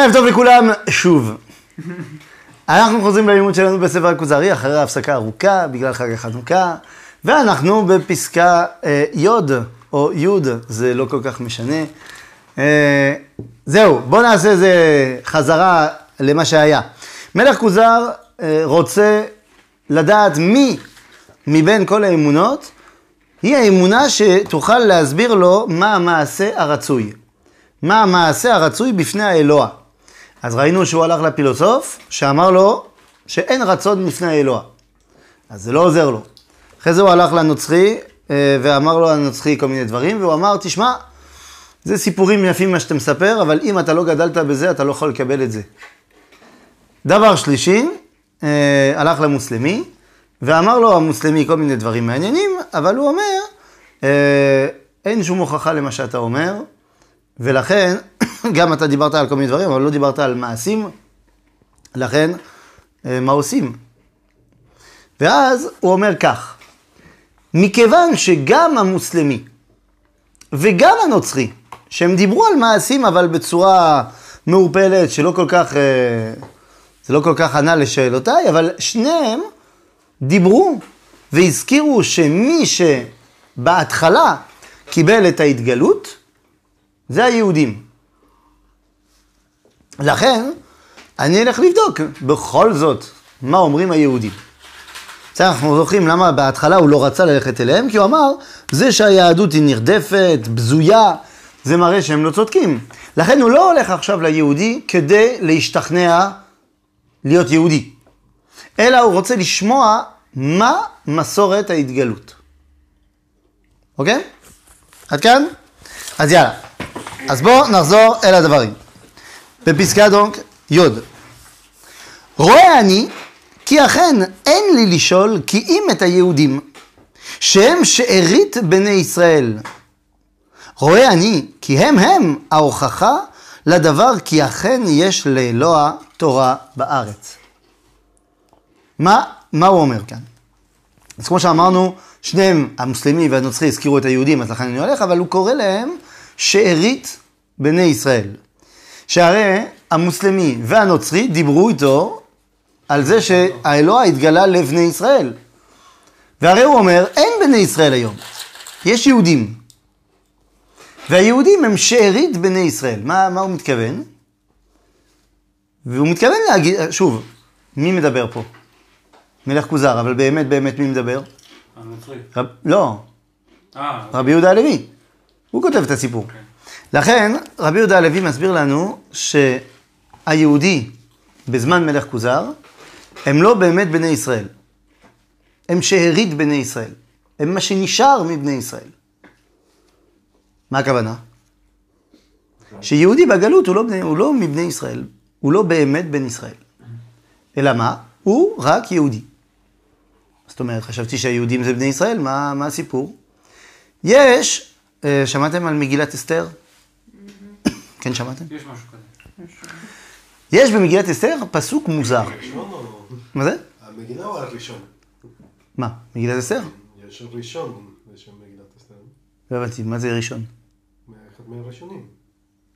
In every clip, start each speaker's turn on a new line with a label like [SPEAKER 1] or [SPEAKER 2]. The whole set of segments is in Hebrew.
[SPEAKER 1] ערב טוב לכולם, שוב. אנחנו חוזרים ללימוד שלנו בספר הכוזרי אחרי הפסקה ארוכה בגלל חג החנוכה, ואנחנו בפסקה אה, י' או י', זה לא כל כך משנה. אה, זהו, בואו נעשה איזה חזרה למה שהיה. מלך כוזר אה, רוצה לדעת מי מבין כל האמונות היא האמונה שתוכל להסביר לו מה המעשה הרצוי. מה המעשה הרצוי בפני האלוה. אז ראינו שהוא הלך לפילוסוף, שאמר לו שאין רצון בפני האלוה. אז זה לא עוזר לו. אחרי זה הוא הלך לנוצרי, אה, ואמר לו הנוצרי כל מיני דברים, והוא אמר, תשמע, זה סיפורים יפים מה שאתה מספר, אבל אם אתה לא גדלת בזה, אתה לא יכול לקבל את זה. דבר שלישי, אה, הלך למוסלמי, ואמר לו המוסלמי כל מיני דברים מעניינים, אבל הוא אומר, אה, אין שום הוכחה למה שאתה אומר, ולכן, גם אתה דיברת על כל מיני דברים, אבל לא דיברת על מעשים, לכן, אה, מה עושים? ואז הוא אומר כך, מכיוון שגם המוסלמי וגם הנוצרי, שהם דיברו על מעשים אבל בצורה מעורפלת, שלא כל כך, אה, זה לא כל כך ענה לשאלותיי, אבל שניהם דיברו והזכירו שמי שבהתחלה קיבל את ההתגלות, זה היהודים. לכן, אני אלך לבדוק בכל זאת מה אומרים היהודים. בסדר, אנחנו זוכרים למה בהתחלה הוא לא רצה ללכת אליהם, כי הוא אמר, זה שהיהדות היא נרדפת, בזויה, זה מראה שהם לא צודקים. לכן הוא לא הולך עכשיו ליהודי כדי להשתכנע להיות יהודי, אלא הוא רוצה לשמוע מה מסורת ההתגלות. אוקיי? עד כאן? אז יאללה. אז בואו נחזור אל הדברים. בפסקה דונק, י' רואה אני כי אכן אין לי לשאול כי אם את היהודים שהם שארית בני ישראל. רואה אני כי הם הם ההוכחה לדבר כי אכן יש לאלוה תורה בארץ. מה, מה הוא אומר כאן? אז כמו שאמרנו, שניהם, המוסלמי והנוצרי, הזכירו את היהודים, אז לכן אני הולך, אבל הוא קורא להם שארית בני ישראל. שהרי המוסלמי והנוצרי דיברו איתו על זה שהאלוה התגלה לבני ישראל. והרי הוא אומר, אין בני ישראל היום, יש יהודים. והיהודים הם שארית בני ישראל. מה, מה הוא מתכוון? והוא מתכוון להגיד, שוב, מי מדבר פה? מלך כוזר, אבל באמת באמת מי מדבר?
[SPEAKER 2] הנוצרי.
[SPEAKER 1] רב, לא,
[SPEAKER 2] אה,
[SPEAKER 1] רבי יהודה הלוי. הוא כותב את הסיפור.
[SPEAKER 2] כן.
[SPEAKER 1] לכן, רבי יהודה הלוי מסביר לנו שהיהודי בזמן מלך כוזר, הם לא באמת בני ישראל. הם שארית בני ישראל. הם מה שנשאר מבני ישראל. מה הכוונה? שיהודי בגלות הוא לא, בני, הוא לא מבני ישראל, הוא לא באמת בן ישראל. אלא מה? הוא רק יהודי. זאת אומרת, חשבתי שהיהודים זה בני ישראל, מה, מה הסיפור? יש, אה, שמעתם על מגילת אסתר? כן, שמעתם?
[SPEAKER 2] יש משהו כזה.
[SPEAKER 1] יש במגילת אסתר פסוק מוזר. מה זה?
[SPEAKER 3] המגילה או הראשון?
[SPEAKER 1] מה, מגילת אסתר?
[SPEAKER 3] יש ראשון בשם מגילת אסתר.
[SPEAKER 1] לא הבנתי, מה זה ראשון?
[SPEAKER 3] אחד מהראשונים.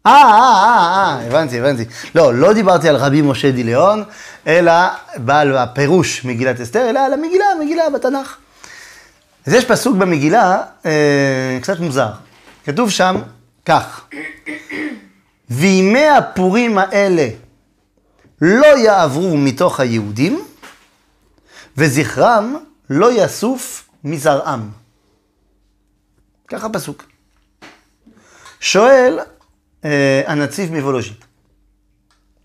[SPEAKER 1] אה, אה, אה, אה, הבנתי, הבנתי. לא, לא דיברתי על רבי משה דיליאון, אלא בעל הפירוש מגילת אסתר, אלא על המגילה, המגילה בתנ"ך. אז יש פסוק במגילה אה, קצת מוזר. כתוב שם כך: וימי הפורים האלה לא יעברו מתוך היהודים, וזכרם לא יסוף מזרעם. ככה פסוק. שואל אה, הנציב מוולוז'ין,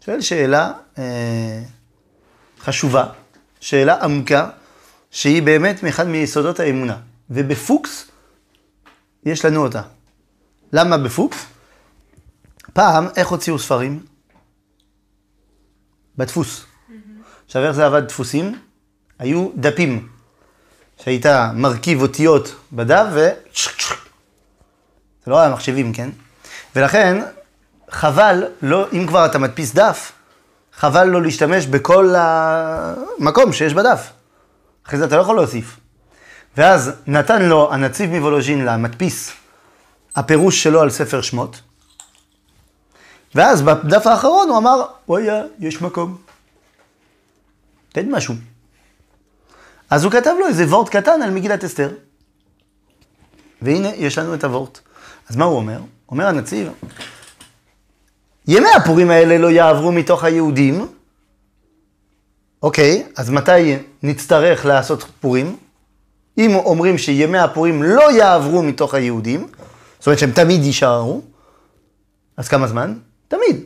[SPEAKER 1] שואל שאלה אה, חשובה, שאלה עמוקה, שהיא באמת מאחד מיסודות האמונה. ובפוקס יש לנו אותה. למה בפוקס? פעם, איך הוציאו ספרים? בדפוס. עכשיו, איך זה עבד דפוסים? היו דפים, שהיית מרכיב אותיות בדף ו... זה לא היה מחשבים, כן? ולכן, חבל, לא, אם כבר אתה מדפיס דף, חבל לא להשתמש בכל המקום שיש בדף. אחרי זה אתה לא יכול להוסיף. ואז נתן לו הנציב מוולוז'ין למדפיס הפירוש שלו על ספר שמות, ואז בדף האחרון הוא אמר, אוי, יש מקום. תן משהו. אז הוא כתב לו איזה וורט קטן על מגילת אסתר. והנה, יש לנו את הוורט. אז מה הוא אומר? אומר הנציב, ימי הפורים האלה לא יעברו מתוך היהודים. אוקיי, אז מתי נצטרך לעשות פורים? אם אומרים שימי הפורים לא יעברו מתוך היהודים, זאת אומרת שהם תמיד יישארו, אז כמה זמן? תמיד.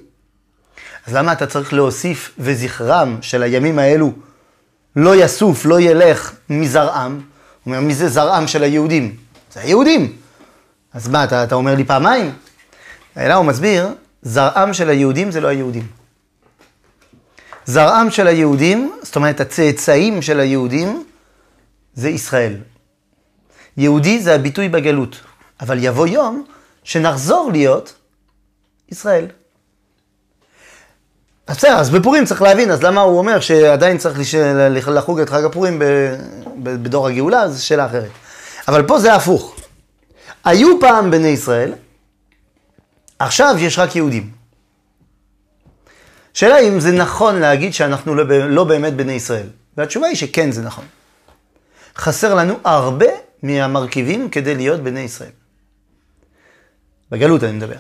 [SPEAKER 1] אז למה אתה צריך להוסיף וזכרם של הימים האלו לא יסוף, לא ילך מזרעם? הוא אומר, מי זה זרעם של היהודים? זה היהודים. אז מה, אתה, אתה אומר לי פעמיים? אלא הוא מסביר, זרעם של היהודים זה לא היהודים. זרעם של היהודים, זאת אומרת הצאצאים של היהודים, זה ישראל. יהודי זה הביטוי בגלות, אבל יבוא יום שנחזור להיות ישראל. אז בסדר, אז בפורים צריך להבין, אז למה הוא אומר שעדיין צריך. לחוג את חג הפורים. בדור הגאולה, זו שאלה אחרת. אבל פה זה הפוך. היו פעם בני ישראל, עכשיו יש רק יהודים. שאלה אם זה נכון להגיד שאנחנו לא, לא באמת בני ישראל. והתשובה היא שכן, זה נכון. חסר לנו הרבה מהמרכיבים כדי להיות בני ישראל. בגלות אני מדבר.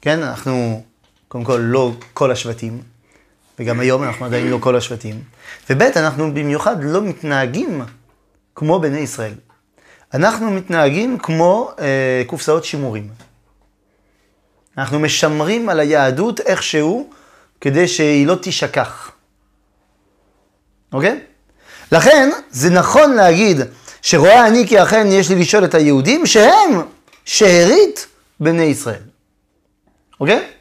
[SPEAKER 1] כן, אנחנו קודם כל לא כל השבטים, וגם היום אנחנו עדיין לא כל השבטים. וב' אנחנו במיוחד לא מתנהגים כמו בני ישראל. אנחנו מתנהגים כמו אה, קופסאות שימורים. אנחנו משמרים על היהדות איכשהו, כדי שהיא לא תישכח. אוקיי? לכן, זה נכון להגיד שרואה אני כי אכן יש לי לשאול את היהודים שהם שארית בני ישראל. אוקיי?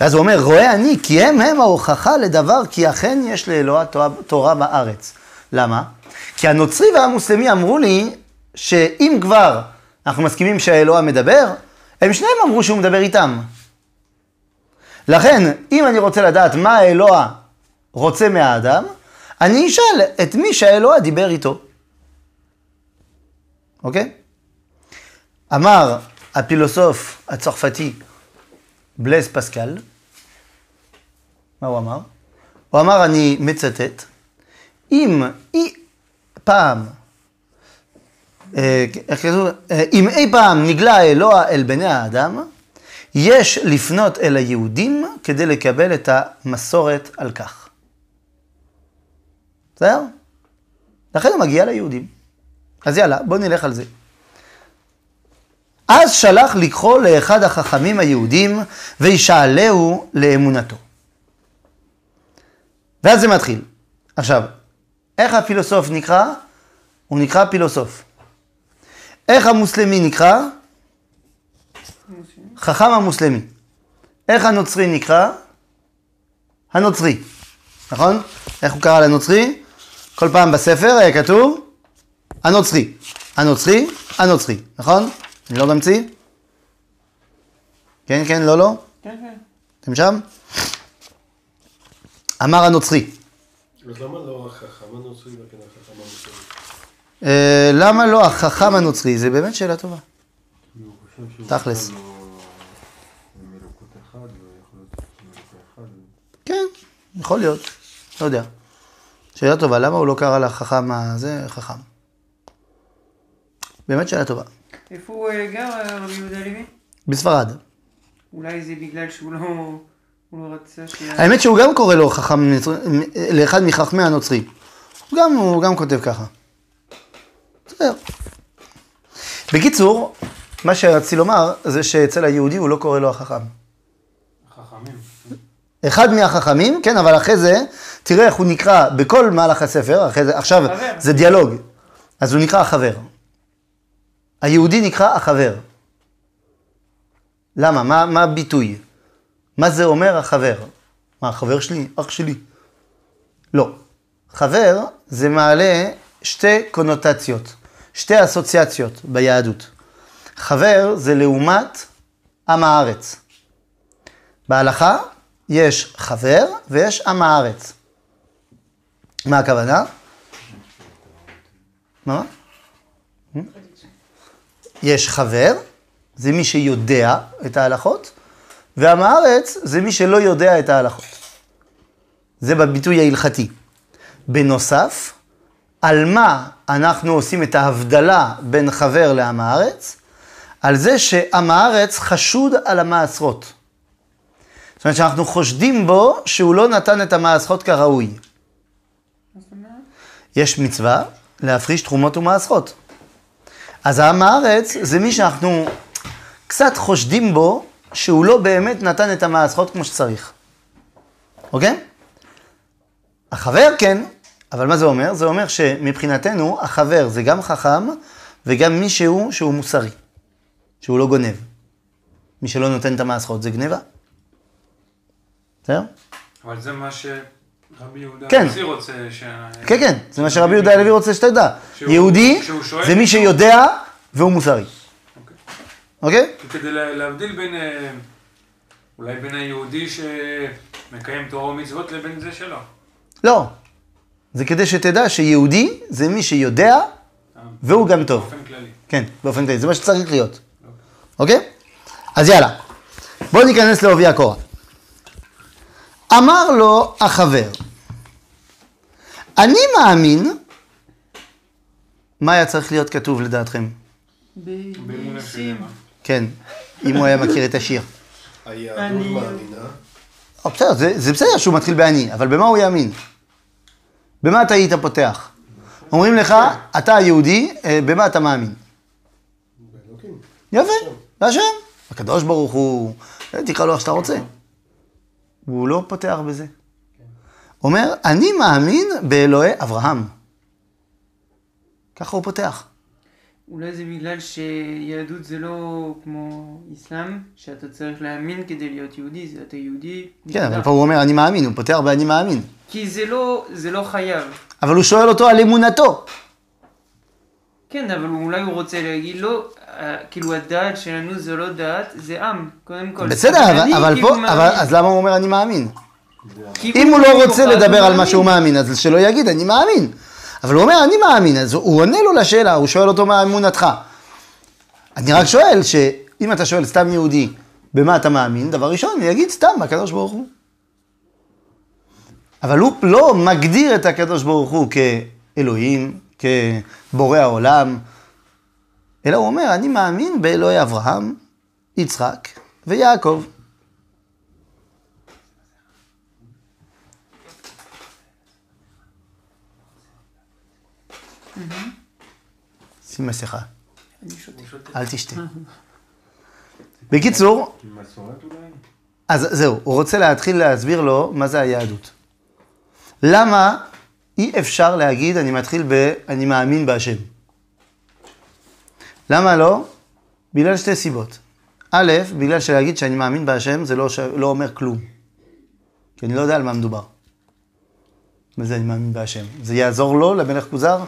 [SPEAKER 1] ואז הוא אומר, רואה אני כי הם הם ההוכחה לדבר כי אכן יש לאלוה תורה בארץ. למה? כי הנוצרי והמוסלמי אמרו לי שאם כבר אנחנו מסכימים שהאלוה מדבר, הם שניהם אמרו שהוא מדבר איתם. לכן, אם אני רוצה לדעת מה האלוה רוצה מהאדם, אני אשאל את מי שהאלוה דיבר איתו. אוקיי? אמר הפילוסוף הצרפתי בלז פסקל, מה הוא אמר? הוא אמר, אני מצטט, אם אי פעם, אה, איך כתוב? אה, אם אי פעם נגלה האלוה אל בני האדם, יש לפנות אל היהודים כדי לקבל את המסורת על כך. בסדר? לכן הוא מגיע ליהודים. אז יאללה, בואו נלך על זה. אז שלח לקחו לאחד החכמים היהודים וישאלהו לאמונתו. ואז זה מתחיל. עכשיו, איך הפילוסוף נקרא? הוא נקרא פילוסוף. איך המוסלמי נקרא? חכם המוסלמי. איך הנוצרי נקרא? הנוצרי, נכון? איך הוא קרא לנוצרי? כל פעם בספר היה כתוב הנוצרי, הנוצרי, הנוצרי, נכון? אני לא ממציא? כן, כן, לא, לא?
[SPEAKER 2] כן, כן.
[SPEAKER 1] אתם שם? אמר הנוצרי.
[SPEAKER 3] אז למה לא החכם הנוצרי וכן החכם המוסלמי?
[SPEAKER 1] אה, למה לא החכם הנוצרי? זה באמת שאלה טובה. תכלס.
[SPEAKER 4] מלוקות אחד.
[SPEAKER 1] כן, יכול להיות, לא יודע. שאלה טובה, למה הוא לא קרא לחכם הזה חכם? באמת שאלה טובה.
[SPEAKER 5] איפה הוא גר, רבי יהודה לוי?
[SPEAKER 1] בספרד.
[SPEAKER 5] אולי זה בגלל שהוא לא... הוא לא רצה ש...
[SPEAKER 1] האמת שהוא גם קורא לו חכם, נצר- לאחד מחכמי הנוצרי. הוא גם, הוא גם כותב ככה. בסדר. בקיצור, מה שרציתי לומר זה שאצל היהודי הוא לא קורא לו החכם.
[SPEAKER 2] חכמים.
[SPEAKER 1] אחד מהחכמים, כן, אבל אחרי זה, תראה איך הוא נקרא בכל מהלך הספר, אחרי זה, עכשיו
[SPEAKER 5] חבר.
[SPEAKER 1] זה דיאלוג, אז הוא נקרא החבר. היהודי נקרא החבר. למה? מה, מה הביטוי? מה זה אומר החבר? מה, החבר שלי? אח שלי? לא. חבר זה מעלה שתי קונוטציות, שתי אסוציאציות ביהדות. חבר זה לעומת עם הארץ. בהלכה יש חבר ויש עם הארץ. מה הכוונה? מה? יש חבר, זה מי שיודע את ההלכות, ועם הארץ זה מי שלא יודע את ההלכות. זה בביטוי ההלכתי. בנוסף, על מה אנחנו עושים את ההבדלה בין חבר לעם הארץ? על זה שעם הארץ חשוד על המעשרות. זאת אומרת שאנחנו חושדים בו שהוא לא נתן את המעשרות כראוי. יש מצווה להפריש תרומות ומעשרות. אז העם הארץ זה מי שאנחנו קצת חושדים בו שהוא לא באמת נתן את המעשרות כמו שצריך. אוקיי? החבר כן, אבל מה זה אומר? זה אומר שמבחינתנו החבר זה גם חכם וגם מישהו שהוא מוסרי, שהוא לא גונב. מי שלא נותן את המעשרות זה גניבה. בסדר?
[SPEAKER 2] אבל זה מה יהודה
[SPEAKER 1] כן.
[SPEAKER 2] הנשיא רוצה ש...
[SPEAKER 1] כן, כן, זה מה שרבי יהודה הלוי רוצה שתדע.
[SPEAKER 2] שהוא-
[SPEAKER 1] יהודי
[SPEAKER 2] שהוא שואל
[SPEAKER 1] זה מי שיודע והוא מוסרי.
[SPEAKER 2] אוקיי.
[SPEAKER 1] אוקיי?
[SPEAKER 2] כדי לה- להבדיל בין, אה, אולי בין היהודי שמקיים תורה ומצוות לבין זה שלא.
[SPEAKER 1] לא. זה כדי שתדע שיהודי זה מי שיודע
[SPEAKER 2] אה,
[SPEAKER 1] והוא גם טוב.
[SPEAKER 2] באופן כללי.
[SPEAKER 1] כן, באופן כללי, זה מה שצריך להיות. אוקיי? אז יאללה, בואו ניכנס לעובי הקורה. אמר לו החבר, אני מאמין, מה היה צריך להיות כתוב לדעתכם?
[SPEAKER 5] בניסים.
[SPEAKER 1] כן, אם הוא היה מכיר את השיר.
[SPEAKER 3] היהדות
[SPEAKER 5] אני-
[SPEAKER 3] מאמינה.
[SPEAKER 1] או, בסדר, זה, זה בסדר שהוא מתחיל באני, אבל במה הוא יאמין? במה אתה היית פותח? אומרים לך, אתה היהודי, אה, במה אתה מאמין? יפה, להשם. הקדוש ברוך הוא, אה, תקרא לו איך שאתה רוצה. והוא לא פותח בזה. אומר, אני מאמין באלוהי אברהם. ככה הוא פותח.
[SPEAKER 5] אולי זה בגלל שיהדות זה לא כמו אסלאם, שאתה צריך להאמין כדי להיות יהודי, זה אתה יהודי.
[SPEAKER 1] כן, אבל. פה הוא אומר, אני מאמין, הוא פותח באני מאמין.
[SPEAKER 5] כי זה לא, זה לא חייב.
[SPEAKER 1] אבל הוא שואל אותו על אמונתו.
[SPEAKER 5] כן, אבל אולי הוא רוצה להגיד לו, אה, כאילו הדעת שלנו זה לא דעת, זה עם, קודם כל.
[SPEAKER 1] בסדר, אבל, אבל
[SPEAKER 5] כאילו
[SPEAKER 1] פה,
[SPEAKER 5] מאמין.
[SPEAKER 1] אבל, אז למה הוא אומר אני מאמין? אם הוא לא רוצה לדבר על מה. שהוא מאמין, אז שלא יגיד, אני מאמין. אבל הוא אומר, אני מאמין, אז הוא עונה לו לשאלה, הוא שואל אותו מה אמונתך. אני רק שואל, שאם אתה שואל סתם יהודי, במה אתה מאמין, דבר ראשון, הוא יגיד סתם, הקדוש ברוך הוא. אבל הוא לא מגדיר את הקדוש ברוך הוא כאלוהים, כבורא העולם, אלא הוא אומר, אני מאמין באלוהי אברהם, יצחק ויעקב. שים מסכה,
[SPEAKER 5] אני שותה.
[SPEAKER 1] אל תשתה. בקיצור? אז זהו, הוא רוצה להתחיל להסביר לו מה זה היהדות. למה אי אפשר להגיד, אני מתחיל ב, אני מאמין בהשם. למה לא? בגלל שתי סיבות. א', בגלל שלהגיד שאני מאמין בהשם זה לא, ש... לא אומר כלום. כי אני לא יודע על מה מדובר. מה זה אני מאמין בהשם? זה יעזור לו, למלך כוזר?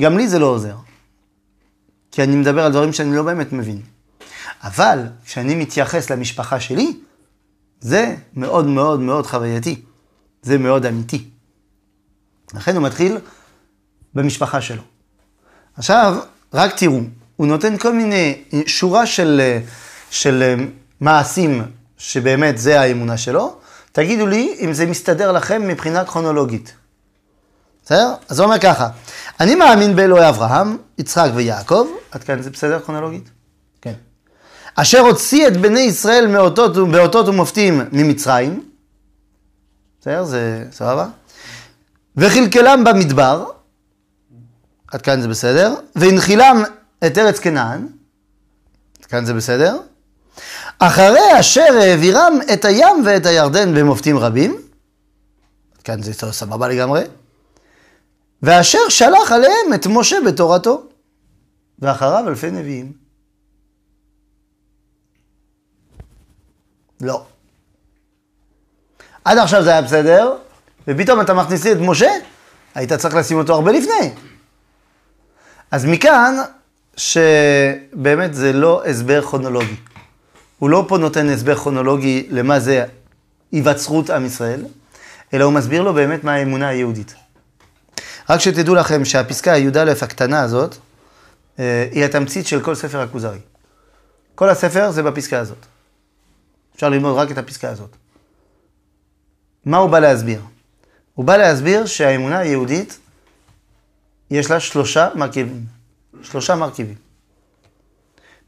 [SPEAKER 1] גם לי זה לא עוזר. כי אני מדבר על דברים שאני לא באמת מבין. אבל כשאני מתייחס למשפחה שלי, זה מאוד מאוד מאוד חווייתי. זה מאוד אמיתי. לכן הוא מתחיל במשפחה שלו. עכשיו, רק תראו, הוא נותן כל מיני, שורה של, של מעשים שבאמת זה האמונה שלו. תגידו לי אם זה מסתדר לכם מבחינה כרונולוגית. בסדר? אז הוא אומר ככה, אני מאמין באלוהי אברהם, יצחק ויעקב, עד כאן זה בסדר כרונולוגית? כן. אשר הוציא את בני ישראל מאותות, באותות ומופתים ממצרים, בסדר? זה סבבה? וכלכלם במדבר, עד כאן זה בסדר, והנחילם את ארץ כנען, עד כאן זה בסדר, אחרי אשר העבירם את הים ואת הירדן במופתים רבים, עד כאן זה סבבה לגמרי, ואשר שלח עליהם את משה בתורתו, ואחריו אלפי נביאים. לא. עד עכשיו זה היה בסדר, ופתאום אתה מכניס לי את משה, היית צריך לשים אותו הרבה לפני. אז מכאן, שבאמת זה לא הסבר כרונולוגי. הוא לא פה נותן הסבר כרונולוגי למה זה היווצרות עם ישראל, אלא הוא מסביר לו באמת מה האמונה היהודית. רק שתדעו לכם שהפסקה י"א הקטנה הזאת, אה, היא התמצית של כל ספר הכוזרי. כל הספר זה בפסקה הזאת. אפשר ללמוד רק את הפסקה הזאת. מה הוא בא להסביר? הוא בא להסביר שהאמונה היהודית, יש לה שלושה מרכיבים. שלושה מרכיבים.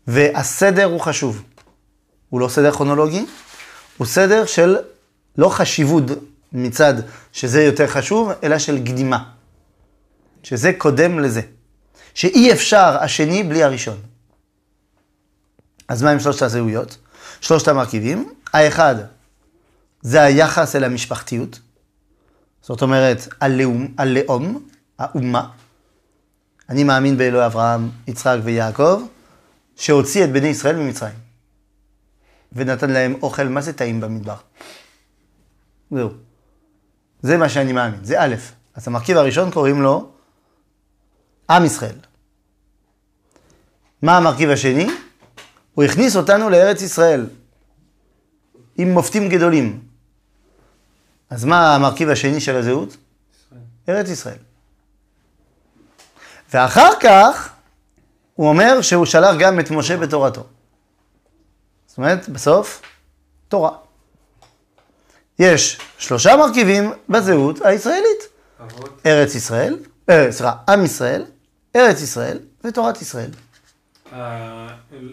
[SPEAKER 1] והסדר הוא חשוב. הוא לא סדר כרונולוגי, הוא סדר של לא חשיבות מצד שזה יותר חשוב, אלא של קדימה. שזה קודם לזה. שאי אפשר השני בלי הראשון. אז מה עם שלושת הזהויות? שלושת המרכיבים. האחד, זה היחס אל המשפחתיות. זאת אומרת, הלאום, הלאום, האומה. אני מאמין באלוהי אברהם, יצחק ויעקב, שהוציא את בני ישראל ממצרים. ונתן להם אוכל, מה זה טעים במדבר? זהו. זה מה שאני מאמין, זה א'. אז המרכיב הראשון קוראים לו עם ישראל. מה המרכיב השני? הוא הכניס אותנו לארץ ישראל, עם מופתים גדולים. אז מה המרכיב השני של הזהות?
[SPEAKER 2] ישראל.
[SPEAKER 1] ארץ ישראל. ואחר כך, הוא אומר שהוא שלח גם את משה בתורתו. זאת אומרת, בסוף, תורה. יש שלושה מרכיבים בזהות הישראלית.
[SPEAKER 2] אבות,
[SPEAKER 1] ארץ ישראל, אה, סליחה, עם ישראל, ארץ ישראל ותורת ישראל.
[SPEAKER 2] ה- אל-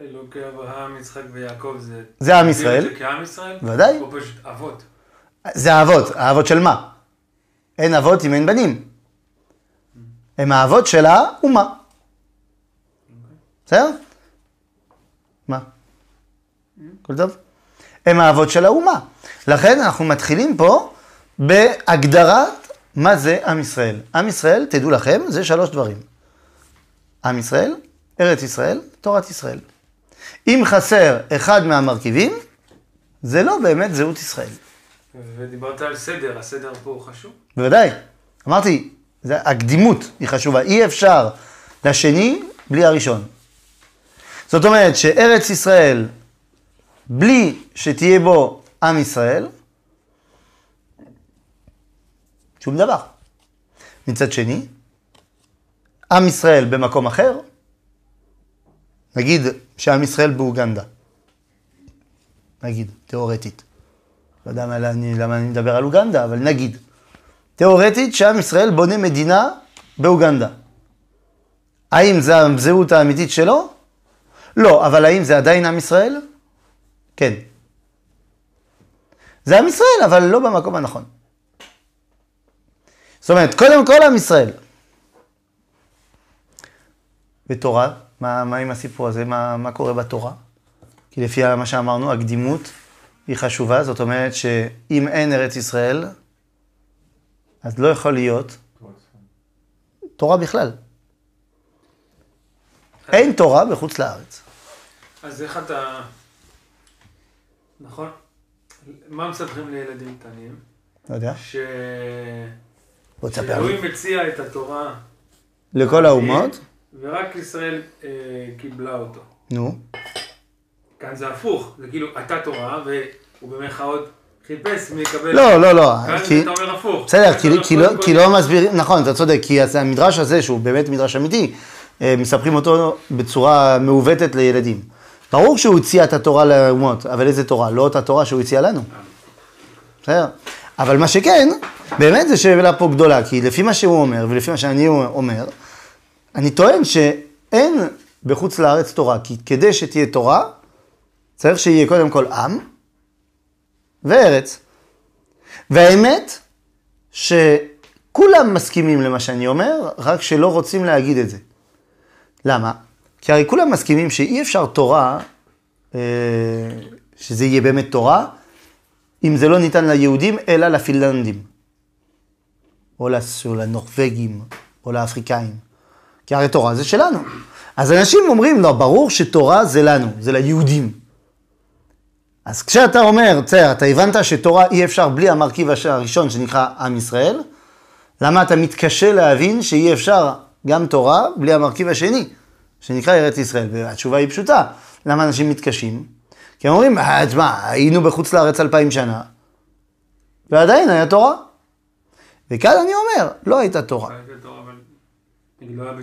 [SPEAKER 2] אלוקי אברהם, יצחק ויעקב זה...
[SPEAKER 1] זה עם ישראל.
[SPEAKER 2] זה כעם ישראל?
[SPEAKER 1] ודאי.
[SPEAKER 2] או פשוט אבות?
[SPEAKER 1] זה האבות, האבות של מה? אין אבות אם אין בנים. הם האבות של האומה. בסדר? מה? הכל טוב? הם האבות של האומה. לכן אנחנו מתחילים פה בהגדרת מה זה עם ישראל. עם ישראל, תדעו לכם, זה שלוש דברים. עם ישראל, ארץ ישראל, תורת ישראל. אם חסר אחד מהמרכיבים, זה לא באמת זהות ישראל.
[SPEAKER 2] ודיברת על סדר, הסדר פה הוא חשוב?
[SPEAKER 1] בוודאי. אמרתי, זה, הקדימות היא חשובה. אי אפשר לשני בלי הראשון. זאת אומרת שארץ ישראל, בלי שתהיה בו עם ישראל, שום דבר. מצד שני, עם ישראל במקום אחר, נגיד שעם ישראל באוגנדה, נגיד, תיאורטית. לא יודע למה אני, למה אני מדבר על אוגנדה, אבל נגיד. תיאורטית שעם ישראל בונה מדינה באוגנדה. האם זה הזהות האמיתית שלו? לא, אבל האם זה עדיין עם ישראל? כן. זה עם ישראל, אבל לא במקום הנכון. זאת אומרת, קודם כל עם ישראל. ותורה, מה, מה עם הסיפור הזה? מה, מה קורה בתורה? כי לפי מה שאמרנו, הקדימות היא חשובה, זאת אומרת שאם אין ארץ ישראל, אז לא יכול להיות תורה בכלל. אין תורה בחוץ לארץ.
[SPEAKER 2] אז איך אתה... נכון? מה מספרים לילדים קטנים?
[SPEAKER 1] לא יודע,
[SPEAKER 2] ש...
[SPEAKER 1] בוא תספר לי.
[SPEAKER 2] שאלוהים מציע את התורה,
[SPEAKER 1] לכל האומות,
[SPEAKER 2] ורק ישראל אה, קיבלה אותו.
[SPEAKER 1] נו,
[SPEAKER 2] כאן זה הפוך, זה כאילו הייתה תורה, והוא במרכאות חיפש מי יקבל...
[SPEAKER 1] לא, לא, לא,
[SPEAKER 2] כאן
[SPEAKER 1] כי-
[SPEAKER 2] אתה אומר הפוך.
[SPEAKER 1] בסדר, כי, כי, לא, כי לא מסבירים, נכון, אתה צודק, כי המדרש הזה, שהוא באמת מדרש אמיתי, אה, מספרים אותו בצורה מעוותת לילדים. ברור שהוא הציע את התורה לאומות, אבל איזה תורה? לא אותה תורה שהוא הציע לנו. בסדר? אבל מה שכן, באמת זו שאלה פה גדולה, כי לפי מה שהוא אומר, ולפי מה שאני אומר, אני טוען שאין בחוץ לארץ תורה, כי כדי שתהיה תורה, צריך שיהיה קודם כל עם וארץ. והאמת, שכולם מסכימים למה שאני אומר, רק שלא רוצים להגיד את זה. למה? כי הרי כולם מסכימים שאי אפשר תורה, אה, שזה יהיה באמת תורה, אם זה לא ניתן ליהודים, אלא לפינלנדים. או לנורבגים, או לאפריקאים. כי הרי תורה זה שלנו. אז אנשים אומרים, לא, ברור שתורה זה לנו, זה ליהודים. אז כשאתה אומר, בסדר, אתה הבנת שתורה אי אפשר בלי המרכיב הראשון שנקרא עם ישראל, למה אתה מתקשה להבין שאי אפשר גם תורה בלי המרכיב השני, שנקרא ארץ ישראל? והתשובה היא פשוטה, למה אנשים מתקשים? כי הם אומרים, "אה, תשמע, היינו בחוץ לארץ אלפיים שנה, ועדיין היה תורה. וכאן אני אומר, לא הייתה תורה.
[SPEAKER 2] לא.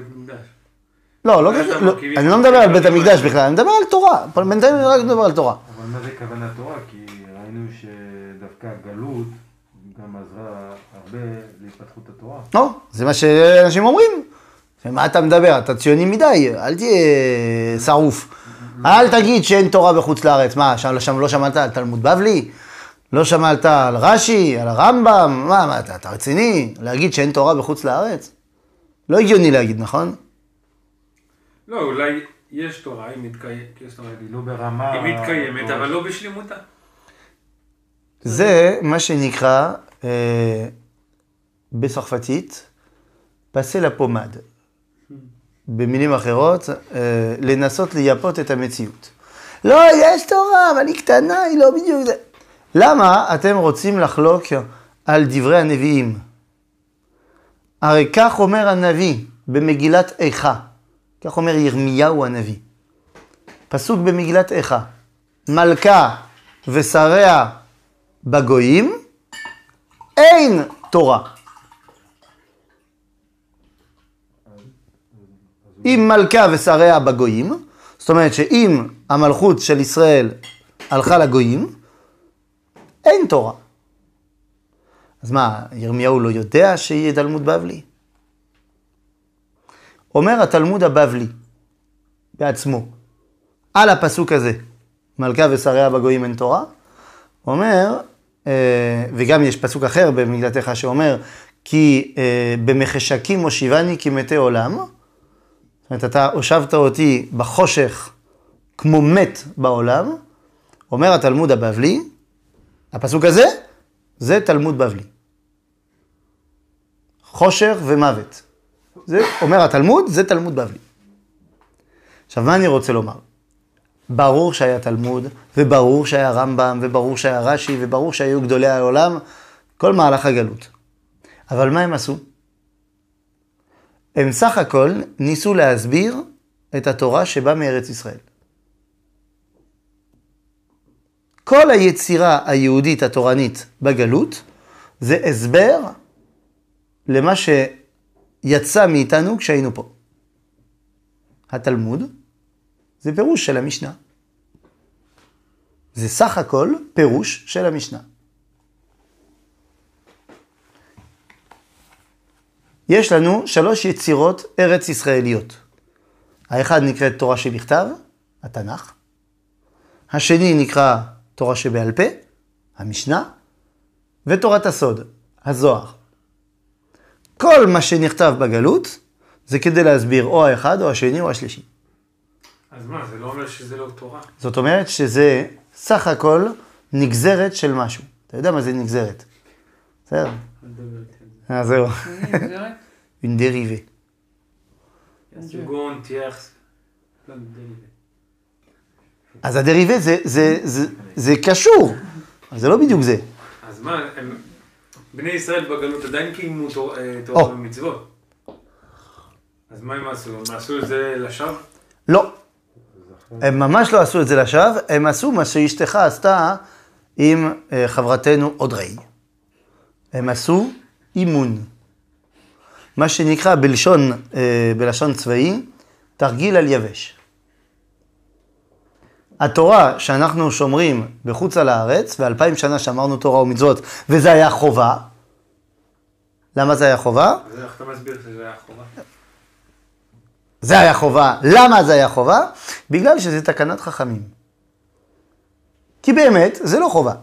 [SPEAKER 1] לא, לא, לא,
[SPEAKER 2] המרכיבים
[SPEAKER 1] אני לא מדבר על בית המקדש. בכלל, אני מדבר על תורה. בינתיים אני רק מדבר על תורה.
[SPEAKER 4] אבל מה זה כוונת תורה? כי ראינו שדווקא הגלות גם עזרה הרבה להתפתחות התורה.
[SPEAKER 1] לא, זה מה שאנשים אומרים. מה אתה מדבר? אתה ציוני מדי, אל תהיה שרוף. אל תגיד שאין תורה בחוץ לארץ. מה, שם, שם לא שמעת על תלמוד בבלי? לא שמעת על רש"י, על הרמב"ם? מה, מה אתה, אתה רציני? להגיד שאין תורה בחוץ לארץ? לא הגיוני להגיד, נכון?
[SPEAKER 2] לא, אולי יש תורה, היא מתקיימת, זאת אומרת,
[SPEAKER 4] היא לא ברמה...
[SPEAKER 2] היא מתקיימת, אבל לא בשלמותה.
[SPEAKER 1] זה מה שנקרא אה, בצרפתית פסה לפומד. במילים אחרות, אה, לנסות לייפות את המציאות. לא, יש תורה, אבל היא קטנה, היא לא בדיוק זה. למה אתם רוצים לחלוק על דברי הנביאים? הרי כך אומר הנביא במגילת איכה. כך אומר ירמיהו הנביא. פסוק במגילת איכה. מלכה ושריה בגויים, אין תורה. אם מלכה ושריה בגויים, זאת אומרת שאם המלכות של ישראל הלכה לגויים, אין תורה. אז מה, ירמיהו לא יודע שיהיה תלמוד בבלי? אומר התלמוד הבבלי בעצמו, על הפסוק הזה, מלכה ושריה בגויים אין תורה, אומר, אה, וגם יש פסוק אחר במגלתך שאומר, כי אה, במחשקים הושיבני כמתי עולם, זאת אומרת, אתה הושבת אותי בחושך כמו מת בעולם, אומר התלמוד הבבלי, הפסוק הזה, זה תלמוד בבלי. חושך ומוות. זה אומר התלמוד, זה תלמוד בבלי. עכשיו, מה אני רוצה לומר? ברור שהיה תלמוד, וברור שהיה רמב"ם, וברור שהיה רש"י, וברור שהיו גדולי העולם, כל מהלך הגלות. אבל מה הם עשו? הם סך הכל ניסו להסביר את התורה שבאה מארץ ישראל. כל היצירה היהודית התורנית בגלות זה הסבר למה שיצא מאיתנו כשהיינו פה. התלמוד זה פירוש של המשנה. זה סך הכל פירוש של המשנה. יש לנו שלוש יצירות ארץ ישראליות. האחד נקראת תורה שבכתב, התנ"ך. השני נקרא תורה שבעל פה, המשנה. ותורת הסוד, הזוהר. כל מה שנכתב בגלות זה כדי להסביר או האחד או השני או השלישי.
[SPEAKER 2] אז מה, זה לא אומר שזה לא תורה.
[SPEAKER 1] זאת אומרת שזה סך הכל נגזרת של משהו. אתה יודע מה זה נגזרת? בסדר? אה, זהו.
[SPEAKER 5] נגזרת?
[SPEAKER 1] une dérivée.
[SPEAKER 2] סוגון, תיאח, לא, דריבה.
[SPEAKER 1] אז הדריבה זה, זה, זה, זה קשור, זה לא בדיוק זה.
[SPEAKER 2] אז מה, הם, בני ישראל בגלות עדיין קיימו אה, תורה
[SPEAKER 1] או.
[SPEAKER 2] ומצוות. אז מה הם עשו? הם עשו את זה לשווא?
[SPEAKER 1] לא. הם ממש לא עשו את זה לשווא, הם עשו מה שאשתך עשתה עם אה, חברתנו אודרי. הם עשו אימון. מה שנקרא בלשון, אה, בלשון צבאי, תרגיל על יבש. התורה שאנחנו שומרים בחוץ על הארץ, ואלפיים שנה שמרנו תורה ומצוות, וזה היה חובה. למה זה היה חובה?
[SPEAKER 2] אז איך אתה מסביר שזה היה חובה?
[SPEAKER 1] זה היה חובה. למה זה היה חובה? בגלל שזה תקנת חכמים. כי באמת, זה לא חובה.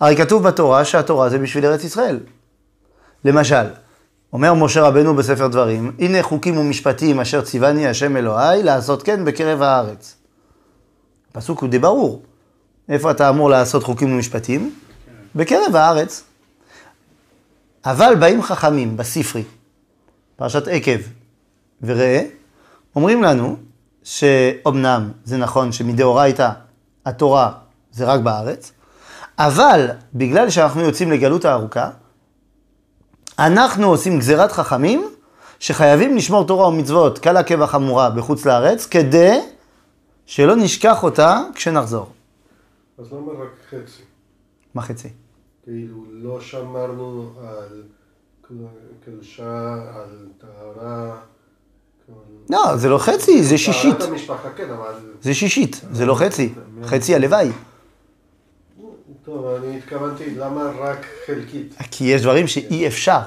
[SPEAKER 1] הרי כתוב בתורה שהתורה זה בשביל ארץ ישראל. למשל, אומר משה רבנו בספר דברים, הנה חוקים ומשפטים אשר ציווני השם אלוהי לעשות כן בקרב הארץ. הפסוק הוא די ברור. איפה אתה אמור לעשות חוקים ומשפטים? בקרב הארץ. אבל באים חכמים בספרי, פרשת עקב וראה, אומרים לנו שאומנם זה נכון שמדאורייתא התורה זה רק בארץ, אבל בגלל שאנחנו יוצאים לגלות הארוכה, אנחנו עושים גזירת חכמים שחייבים לשמור תורה ומצוות קלה כבחמורה בחוץ לארץ, כדי שלא נשכח אותה כשנחזור.
[SPEAKER 3] אז למה רק חצי?
[SPEAKER 1] מה חצי?
[SPEAKER 3] כאילו, לא שמרנו על קדושה, על טהרה.
[SPEAKER 1] לא, זה לא חצי, זה שישית.
[SPEAKER 3] כן.
[SPEAKER 1] זה שישית, זה לא חצי. חצי הלוואי.
[SPEAKER 3] טוב, אני התכוונתי, למה רק חלקית?
[SPEAKER 1] כי יש דברים שאי אפשר.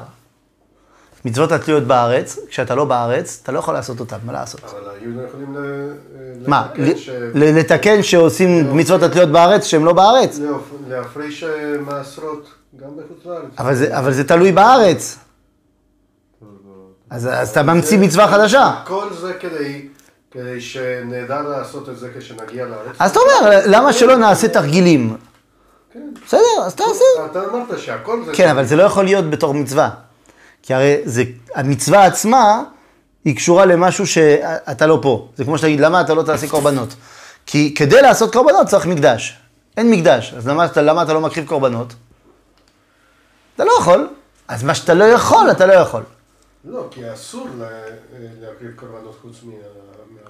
[SPEAKER 1] מצוות התלויות בארץ, כשאתה לא בארץ, אתה לא יכול לעשות אותם, מה לעשות?
[SPEAKER 3] אבל היהודים יכולים ל-
[SPEAKER 1] מה,
[SPEAKER 3] לתקן ש-
[SPEAKER 1] ל- לתקן שעושים מצוות התלויות בארץ שהם לא בארץ?
[SPEAKER 3] להפ- להפריש אה, מעשרות גם בחוץ לארץ.
[SPEAKER 1] אבל זה, תלוי בארץ. אז, אז אתה ממציא מצווה חדשה.
[SPEAKER 3] כל זה כדי, כדי שנדע לעשות את זה כשנגיע לארץ.
[SPEAKER 1] אז אתה אומר, למה שלא נעשה תרגילים?
[SPEAKER 3] כן.
[SPEAKER 1] בסדר, אז תעשה.
[SPEAKER 3] אתה אמרת שהכל זה...
[SPEAKER 1] כן, אבל זה לא יכול להיות בתור מצווה. כי הרי זה, המצווה עצמה, היא קשורה למשהו שאתה לא פה. זה כמו שתגיד, למה אתה לא תעשה קורבנות? כי כדי לעשות קורבנות צריך מקדש. אין מקדש, אז למה, אתה- למה אתה לא מקריב קורבנות? אתה לא יכול. אז מה שאתה לא יכול, אתה לא יכול.
[SPEAKER 3] לא, כי אסור לה- להקריב קורבנות חוץ מה...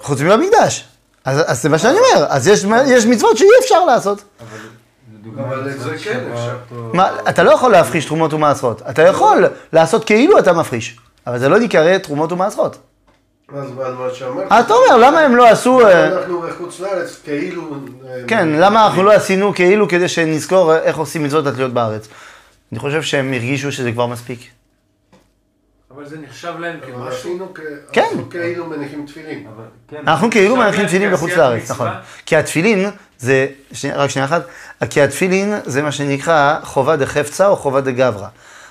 [SPEAKER 1] חוץ מבמקדש. אז, אז זה מה שאני אומר, אז יש, יש מצוות שאי אפשר לעשות.
[SPEAKER 4] אבל
[SPEAKER 3] אבל זה כן אפשר.
[SPEAKER 1] אתה לא יכול להפריש תרומות ומעשרות. אתה יכול לעשות כאילו אתה מפריש, אבל זה לא נקרא תרומות ומעשרות.
[SPEAKER 3] אז מה.
[SPEAKER 1] אז אתה אומר, למה הם לא עשו... אה,
[SPEAKER 3] אנחנו בחוץ לארץ כאילו... אה,
[SPEAKER 1] כן, למה אנחנו לא עשינו כאילו כדי שנזכור איך עושים מצוות התלויות בארץ? אני חושב שהם הרגישו שזה כבר מספיק.
[SPEAKER 2] אבל זה נחשב להם כמשהו.
[SPEAKER 3] עשינו כ-
[SPEAKER 1] כן.
[SPEAKER 3] עשינו כאילו מניחים תפילין.
[SPEAKER 4] אבל כן,
[SPEAKER 1] אנחנו כאילו מניחים תפילין בחוץ לארץ,
[SPEAKER 2] מצווה?
[SPEAKER 1] נכון. כי התפילין זה, שני- רק שנייה אחת, כי התפילין זה מה שנקרא חובה דחפצה או חובה דגברא.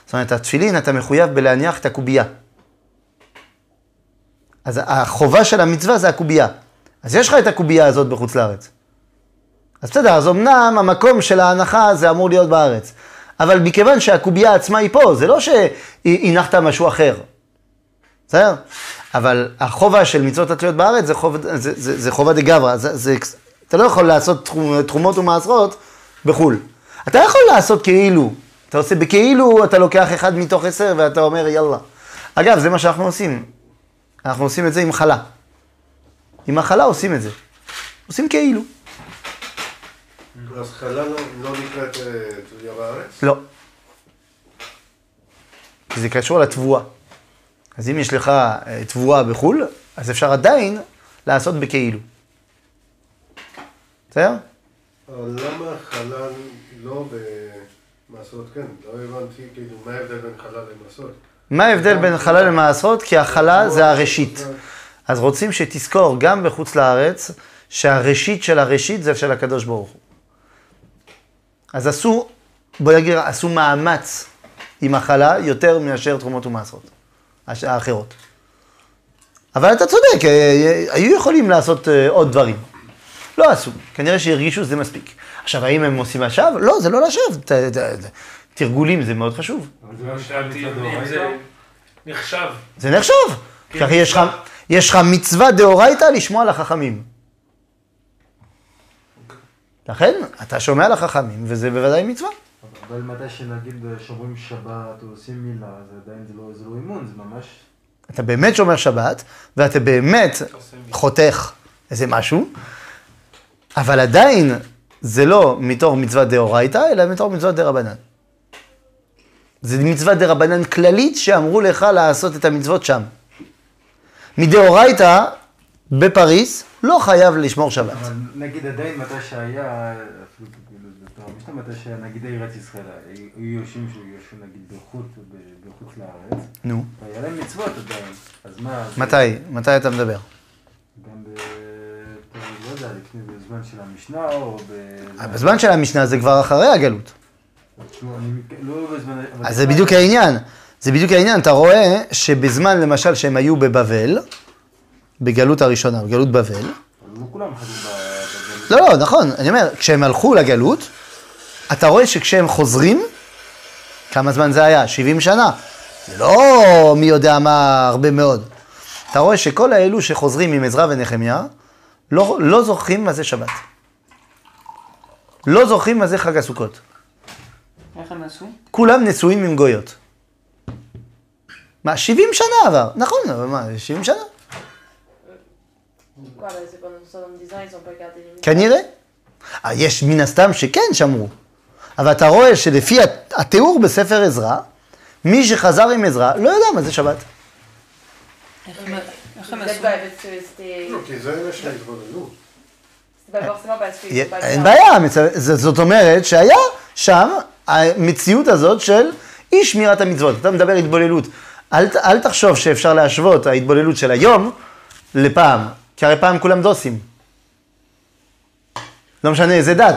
[SPEAKER 1] זאת אומרת, התפילין אתה מחויב בלהניח את הקובייה. אז החובה של המצווה זה הקובייה. אז יש לך את הקובייה הזאת בחוץ לארץ. אז בסדר, אז אמנם המקום של ההנחה זה אמור להיות בארץ. אבל מכיוון שהקובייה עצמה היא פה, זה לא שהנחת משהו אחר. בסדר? אבל החובה של מצוות התלויות בארץ זה חובה, זה, זה, זה חובה דגברא. זה, זה, אתה לא יכול לעשות תרומות ומעשרות בחו"ל. אתה יכול לעשות כאילו. אתה עושה בכאילו, אתה לוקח אחד מתוך עשר ואתה אומר יאללה. אגב, זה מה שאנחנו עושים. אנחנו עושים את זה עם חלה. עם החלה עושים את זה. עושים כאילו.
[SPEAKER 3] אז לא לא נקראת אה, תלויה בארץ?
[SPEAKER 1] לא. כי זה קשור לתבואה. אז אם יש לך אה, תבואה בחו"ל, אז אפשר עדיין לעשות בכאילו. בסדר?
[SPEAKER 3] אבל למה חלל לא במעשרות כן? לא הבנתי כאילו מה ההבדל בין חלל למעשרות.
[SPEAKER 1] מה ההבדל בין חלה למעשרות? כי החלה זה הראשית. אז רוצים שתזכור גם בחוץ לארץ, שהראשית של הראשית זה של הקדוש ברוך הוא. אז עשו, בוא נגיד, עשו מאמץ עם החלה יותר מאשר תרומות ומעשרות, האחרות. אבל אתה צודק, אה, היו יכולים לעשות אה, עוד דברים. לא עשו, כנראה שהרגישו שזה מספיק. עכשיו, האם הם עושים לשווא? לא, זה לא לשווא. ת- ת- ת- תרגולים זה מאוד חשוב.
[SPEAKER 4] אבל זה
[SPEAKER 2] לא זה? נחשב.
[SPEAKER 1] זה נחשב.
[SPEAKER 2] כן.
[SPEAKER 1] יש לך
[SPEAKER 2] מצווה
[SPEAKER 1] דאורייתא לשמוע לחכמים. לכן, אתה שומע לחכמים, וזה בוודאי מצווה.
[SPEAKER 4] אבל מתי שנגיד שומרים שבת או עושים מילה, זה עדיין זה לא, זה לא אימון, זה ממש...
[SPEAKER 1] אתה באמת שומר שבת, ואתה באמת חותך איזה משהו, אבל עדיין זה לא מתוך מצווה דאורייתא, אלא מתוך מצווה דרבנן. זה מצווה דרבנן כללית שאמרו לך לעשות את המצוות שם. מדאורייתא, בפריס, לא חייב לשמור שבת.
[SPEAKER 4] אבל נגיד עדיין מתי שהיה, אפילו מתי שהיה נגיד ארץ ישראל, היו יושבים שיושבים נגיד בחוץ, לארץ,
[SPEAKER 1] נו,
[SPEAKER 4] והיה להם מצוות עדיין, אז מה...
[SPEAKER 1] מתי? מתי אתה מדבר?
[SPEAKER 4] גם ב... לא יודע, לפני, בזמן של המשנה או ב...
[SPEAKER 1] בזמן של המשנה זה כבר אחרי הגלות.
[SPEAKER 4] מק- לא
[SPEAKER 1] אז זה בדיוק העניין. זה בדיוק העניין. אתה רואה שבזמן, למשל, שהם היו בבבל, בגלות הראשונה, בגלות בבל,
[SPEAKER 4] לא.
[SPEAKER 1] לא, נכון, אני אומר, כשהם הלכו לגלות, אתה רואה שכשהם חוזרים, כמה זמן זה היה? 70 שנה. זה לא מי יודע מה, הרבה מאוד. אתה רואה שכל האלו שחוזרים עם עזרא ונחמיה, לא, לא זוכרים מה זה שבת. לא זוכרים מה זה חג הסוכות.
[SPEAKER 5] איך הם עשו?
[SPEAKER 1] כולם נשואים עם גויות. מה, 70 שנה עבר, נכון, אבל מה, 70 שנה?
[SPEAKER 6] Quoi, bah, c'est pendant 70 ans, ils n'ont pas gardé les
[SPEAKER 1] כנראה. אה, יש מן הסתם שכן שמרו. אבל אתה רואה שלפי הת- התיאור בספר עזרא, מי שחזר עם עזרא לא יודע מה זה שבת.
[SPEAKER 5] איך הם- עשו?
[SPEAKER 3] לא, כי זה
[SPEAKER 1] אין. בעיה, זאת אומרת שהיה שם המציאות הזאת של אי שמירת המצוות. אתה מדבר התבוללות. אל תחשוב שאפשר להשוות ההתבוללות של היום לפעם, כי הרי פעם כולם דוסים. לא משנה איזה דת.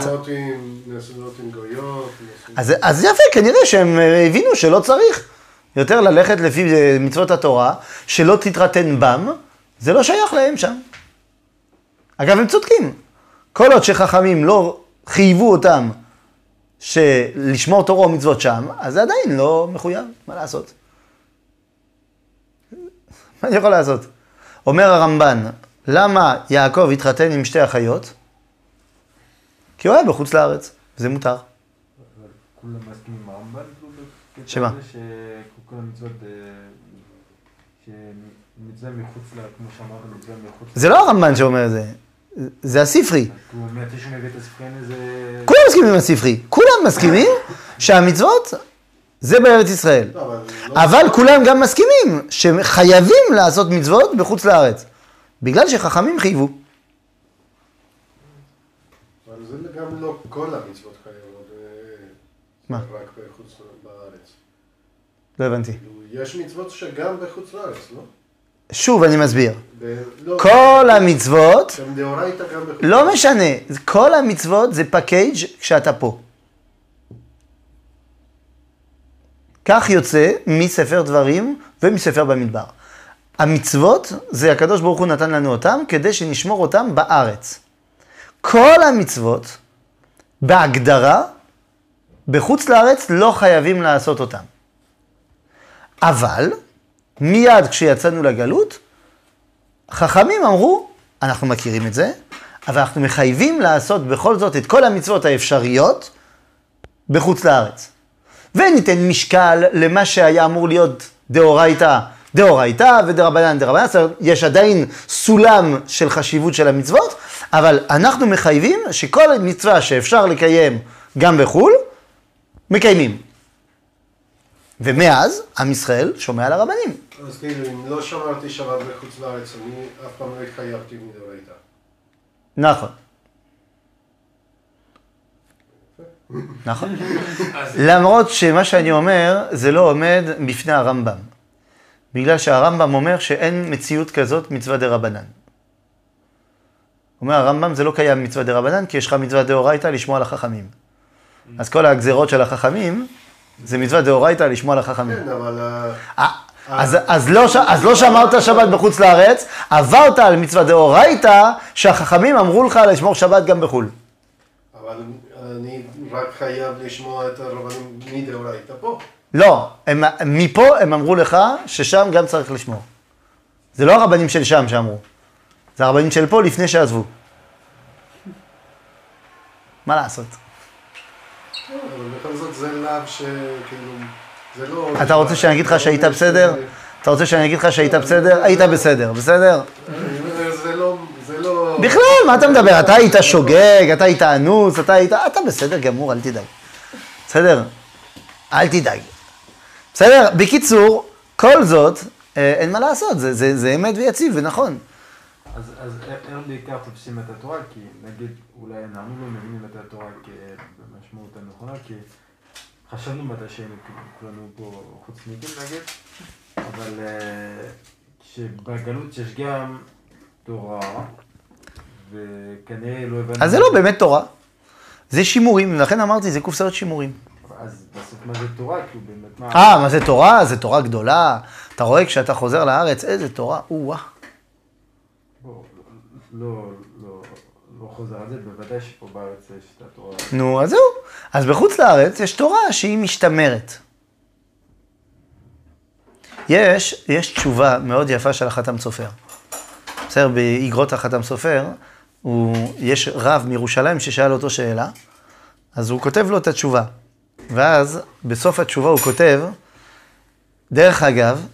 [SPEAKER 1] אז, אז יפה, כנראה שהם אה, הבינו שלא צריך יותר ללכת לפי אה, מצוות התורה, שלא תתרתן בם, זה לא שייך להם שם. אגב, הם צודקים. כל עוד שחכמים לא חייבו אותם שלשמור תורה ומצוות שם, אז זה עדיין לא מחויב, מה לעשות? מה אני יכול לעשות? אומר הרמב"ן, למה יעקב התחתן עם שתי אחיות? כי הוא היה בחוץ לארץ, זה מותר.
[SPEAKER 4] כולם מסכימים עם הרמב"ן, כאילו,
[SPEAKER 1] שמה?
[SPEAKER 4] שכל המצוות, אה, שמצווה מחוץ ל... כמו שאמרת, מצווה מחוץ ל...
[SPEAKER 1] זה לא הרמב"ן שאומר את זה, זה הספרי. כולם מסכימים עם הספרי. כולם מסכימים שהמצוות זה בארץ ישראל.
[SPEAKER 3] אבל לא-
[SPEAKER 1] אבל כולם גם מסכימים שחייבים לעשות מצוות בחוץ לארץ. בגלל שחכמים חייבו.
[SPEAKER 3] אבל זה גם לא כל המצוות חייבות, אה,
[SPEAKER 1] מה?
[SPEAKER 3] רק בחוץ לארץ.
[SPEAKER 1] לא הבנתי.
[SPEAKER 3] כאילו, יש מצוות שגם בחוץ לארץ, לא?
[SPEAKER 1] שוב אני מסביר.
[SPEAKER 3] ב- לא,
[SPEAKER 1] כל המצוות,
[SPEAKER 3] גם בחוץ
[SPEAKER 1] לא משנה, כל המצוות זה פקייג' כשאתה פה. כך יוצא מספר דברים ומספר במדבר. המצוות, זה הקדוש ברוך הוא נתן לנו אותם כדי שנשמור אותם בארץ. כל המצוות, בהגדרה, בחוץ לארץ לא חייבים לעשות אותם. אבל, מיד כשיצאנו לגלות, חכמים אמרו, אנחנו מכירים את זה, אבל אנחנו מחייבים לעשות בכל זאת את כל המצוות האפשריות בחוץ לארץ. וניתן משקל למה שהיה אמור להיות דאורייתא, דאורייתא ודרבנן דרבנן, זאת אומרת, יש עדיין סולם של חשיבות של המצוות, אבל אנחנו מחייבים שכל מצווה שאפשר לקיים גם בחו"ל, מקיימים. ומאז, עם ישראל שומע לרבנים.
[SPEAKER 3] אז כאילו, אם לא שמרתי שבת בחוץ לארץ, אני אף פעם לא התחייבתי מדאורייתא.
[SPEAKER 1] נכון. נכון. למרות שמה שאני אומר, זה לא עומד בפני הרמב"ם. בגלל שהרמב"ם אומר שאין מציאות כזאת מצווה דה רבנן. אומר הרמב"ם, זה לא קיים מצווה דה רבנן, כי יש לך מצווה דאורייתא לשמוע לחכמים. אז כל הגזרות של החכמים, זה מצווה דאורייתא לשמוע לחכמים.
[SPEAKER 3] כן, אבל... אה,
[SPEAKER 1] אה, אז, אז, לא, אז לא שמרת שבת בחוץ לארץ, עברת על מצווה דאורייתא, שהחכמים אמרו לך לשמור שבת גם בחו"ל.
[SPEAKER 3] אבל אני רק חייב לשמוע את הרבנים מדאורייתא פה.
[SPEAKER 1] לא, הם, מפה הם אמרו לך ששם גם צריך לשמור. זה לא הרבנים של שם שאמרו, זה הרבנים של פה לפני שעזבו. מה לעשות? אתה רוצה שאני אגיד לך שהיית בסדר? אתה רוצה שאני אגיד לך שהיית בסדר? היית בסדר, בסדר? בכלל, מה אתה מדבר? אתה היית שוגג, אתה היית אנוס, אתה היית... אתה בסדר גמור, אל תדאג. בסדר? אל תדאג. בסדר? בקיצור, כל זאת, אה, אין מה לעשות, זה, זה, זה אמת ויציב ונכון.
[SPEAKER 4] אז, אז איך בעיקר תופסים את התורה? כי נגיד, אולי אנחנו לא מבינים את התורה כ- במשמעות הנכונה, כי חשבנו מתי שהיינו כולנו פה חוצניקים נגיד, אבל אה, שבגלות יש גם תורה, וכנראה לא הבנו...
[SPEAKER 1] אז זה לא באמת תורה. זה שימורים, לכן אמרתי, זה קופסאות שימורים.
[SPEAKER 4] אז בסוף מה זה תורה? כאילו באמת מה...
[SPEAKER 1] אה, מה זה תורה? זה תורה גדולה. אתה רואה כשאתה חוזר לארץ, איזה תורה, או-אה.
[SPEAKER 4] בוא, לא, לא, לא חוזר על זה, בוודאי שפה בארץ יש את התורה.
[SPEAKER 1] נו, אז זהו. אז בחוץ לארץ יש תורה שהיא משתמרת. יש, יש תשובה מאוד יפה של החתם סופר. בסדר, באגרות החתם סופר, הוא, יש רב מירושלים ששאל אותו שאלה, אז הוא כותב לו את התשובה. ואז בסוף התשובה הוא כותב, דרך אגב,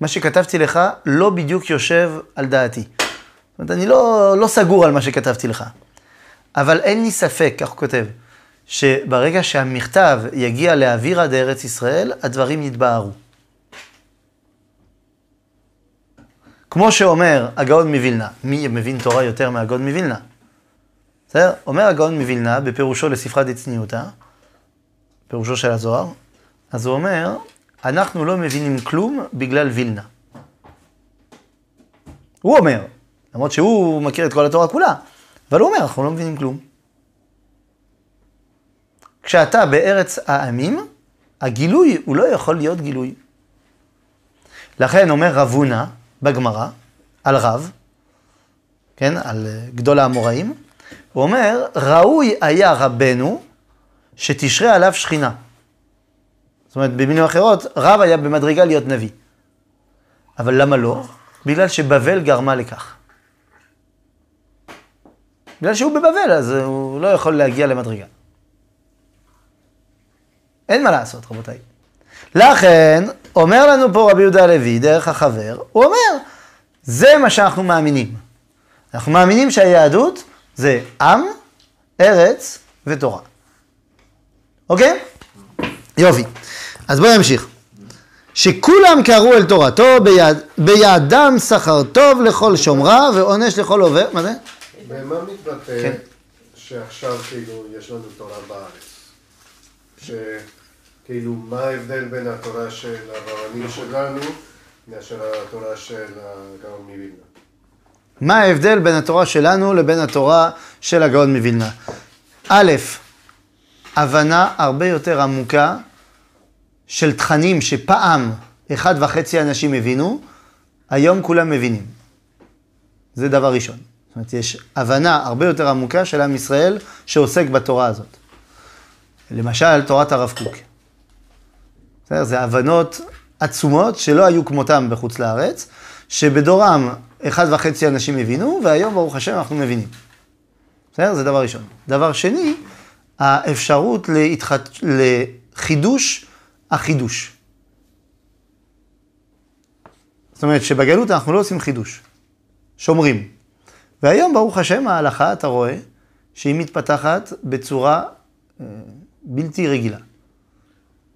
[SPEAKER 1] מה שכתבתי לך לא בדיוק יושב על דעתי. זאת אומרת, אני לא, לא סגור על מה שכתבתי לך. אבל אין לי ספק, כך הוא כותב, שברגע שהמכתב יגיע לאווירה דארץ ישראל, הדברים יתבהרו. כמו שאומר הגאון מווילנה, מי מבין תורה יותר מהגאון מווילנה? בסדר? אומר הגאון מווילנה, בפירושו לספרה דצניעותה, פירושו של הזוהר, אז הוא אומר, אנחנו לא מבינים כלום בגלל וילנה. הוא אומר, למרות שהוא מכיר את כל התורה כולה, אבל הוא אומר, אנחנו לא מבינים כלום. כשאתה בארץ העמים, הגילוי הוא לא יכול להיות גילוי. לכן אומר רב הונא בגמרא, על רב, כן, על גדול האמוראים, הוא אומר, ראוי היה רבנו שתשרה עליו שכינה. זאת אומרת, במילים אחרות, רב היה במדרגה להיות נביא. אבל למה לא? בגלל שבבל גרמה לכך. בגלל שהוא בבבל, אז הוא לא יכול להגיע למדרגה. אין מה לעשות, רבותיי. לכן, אומר לנו פה רבי יהודה הלוי, דרך החבר, הוא אומר, זה מה שאנחנו מאמינים. אנחנו מאמינים שהיהדות זה עם, ארץ ותורה. אוקיי? יופי. אז בואו נמשיך. שכולם קראו אל תורתו ביד, בידם שכר טוב לכל שומרה ועונש לכל עובר, מה זה?
[SPEAKER 3] במה מתבטא
[SPEAKER 1] כן.
[SPEAKER 3] שעכשיו כאילו יש לנו תורה בארץ? שכאילו מה ההבדל בין התורה של הרבנים שלנו מאשר התורה של הגאון מווילנה?
[SPEAKER 1] מה ההבדל בין התורה שלנו לבין התורה של הגאון מווילנה? א', הבנה הרבה יותר עמוקה של תכנים שפעם אחד וחצי אנשים הבינו, היום כולם מבינים. זה דבר ראשון. זאת אומרת, יש הבנה הרבה יותר עמוקה של עם ישראל שעוסק בתורה הזאת. למשל, תורת הרב קוק. בסדר? זה הבנות עצומות שלא היו כמותם בחוץ לארץ, שבדורם אחד וחצי אנשים הבינו, והיום, ברוך השם, אנחנו מבינים. בסדר? זה דבר ראשון. דבר שני, האפשרות להתחד... לחידוש החידוש. זאת אומרת שבגלות אנחנו לא עושים חידוש, שומרים. והיום, ברוך השם, ההלכה, אתה רואה, שהיא מתפתחת בצורה אה, בלתי רגילה.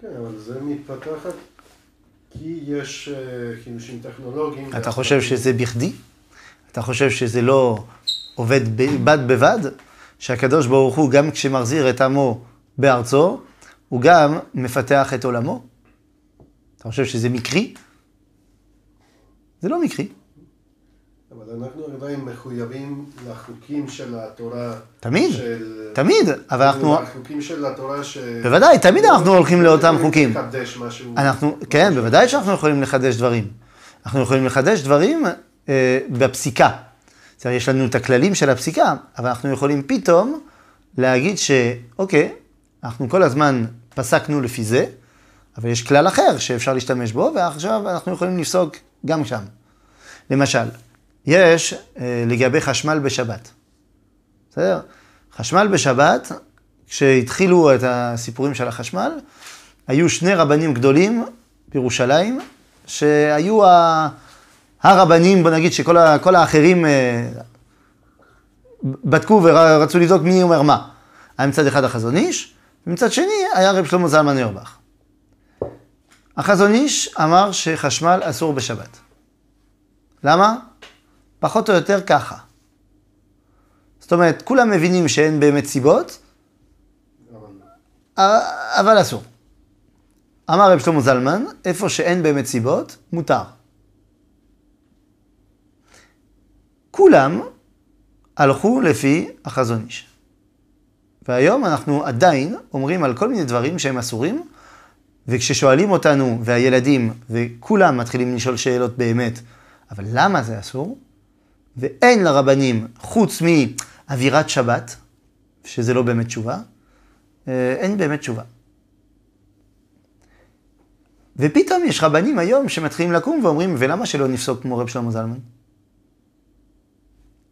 [SPEAKER 3] כן, אבל זה מתפתחת כי יש אה, חידושים טכנולוגיים.
[SPEAKER 1] אתה חושב שזה בכדי? אתה חושב שזה לא עובד ב- בד בבד? שהקדוש ברוך הוא, גם כשמחזיר את עמו בארצו, הוא גם מפתח את עולמו? אתה חושב שזה מקרי? זה לא מקרי.
[SPEAKER 3] אבל אנחנו עדיין מחויבים לחוקים של התורה.
[SPEAKER 1] תמיד,
[SPEAKER 3] של...
[SPEAKER 1] תמיד, אבל אנחנו...
[SPEAKER 3] החוקים של התורה ש...
[SPEAKER 1] בוודאי, תמיד אנחנו הולכים לאותם חוקים.
[SPEAKER 3] לחדש משהו.
[SPEAKER 1] אנחנו, כן, בוודאי שאנחנו יכולים לחדש דברים. אנחנו יכולים לחדש דברים אה, בפסיקה. זאת אומרת, יש לנו את הכללים של הפסיקה, אבל אנחנו יכולים פתאום להגיד שאוקיי, אנחנו כל הזמן פסקנו לפי זה, אבל יש כלל אחר שאפשר להשתמש בו, ועכשיו אנחנו יכולים לפסוק גם שם. למשל, יש אה, לגבי חשמל בשבת. בסדר? חשמל בשבת, כשהתחילו את הסיפורים של החשמל, היו שני רבנים גדולים בירושלים, שהיו ה... הרבנים, בוא נגיד שכל האחרים אה, בדקו ורצו לבדוק מי אומר מה. היה מצד אחד החזון איש, ומצד שני היה רב שלמה זלמן אוירבך. החזון איש אמר שחשמל אסור בשבת. למה? פחות או יותר ככה. זאת אומרת, כולם מבינים שאין באמת סיבות,
[SPEAKER 3] אבל-
[SPEAKER 1] אבל אסור. אמר רב שלמה זלמן, איפה שאין באמת סיבות, מותר. כולם הלכו לפי החזון איש. והיום אנחנו עדיין אומרים על כל מיני דברים שהם אסורים, וכששואלים אותנו, והילדים, וכולם מתחילים לשאול שאלות באמת, אבל למה זה אסור? ואין לרבנים, חוץ מאווירת שבת, שזה לא באמת תשובה, אה, אין באמת תשובה. ופתאום יש רבנים היום שמתחילים לקום ואומרים, ולמה שלא נפסוק כמו רב שלמה זלמן?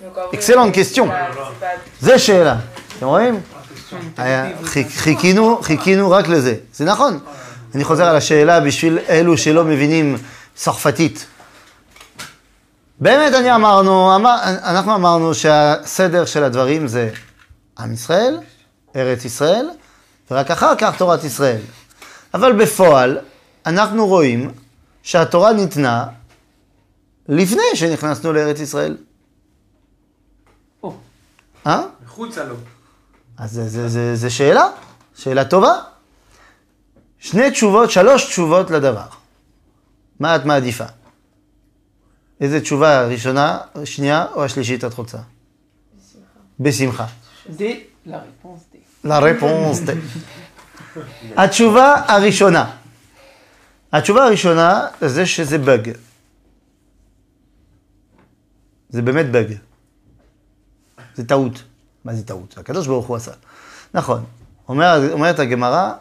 [SPEAKER 6] Donc, en vrai,
[SPEAKER 1] excellente
[SPEAKER 6] c'est
[SPEAKER 1] question.
[SPEAKER 6] pas- c'est pas-
[SPEAKER 1] זה שאלה. אתם רואים? היה- חיכ- חיכינו, חיכינו רק לזה. זה נכון. אני חוזר על השאלה בשביל אלו שלא מבינים צרפתית. באמת אני אמרנו, אמר, אנחנו אמרנו שהסדר של הדברים זה עם ישראל, ארץ ישראל, ורק אחר כך תורת ישראל. אבל בפועל, אנחנו רואים שהתורה ניתנה לפני שנכנסנו לארץ ישראל.
[SPEAKER 2] או.
[SPEAKER 1] אה?
[SPEAKER 2] מחוצה לו.
[SPEAKER 1] אז זה, זה, זה, זה שאלה, שאלה טובה. שני תשובות, שלוש תשובות לדבר. מה את מעדיפה? איזה תשובה, ראשונה, שנייה או השלישית את רוצה? בשמחה.
[SPEAKER 5] די, la réponse די.
[SPEAKER 1] La réponse די. התשובה הראשונה. התשובה הראשונה זה שזה באג. זה באמת באג. זה טעות. מה זה טעות? הקדוש ברוך הוא עשה. נכון. אומר, אומרת הגמרא,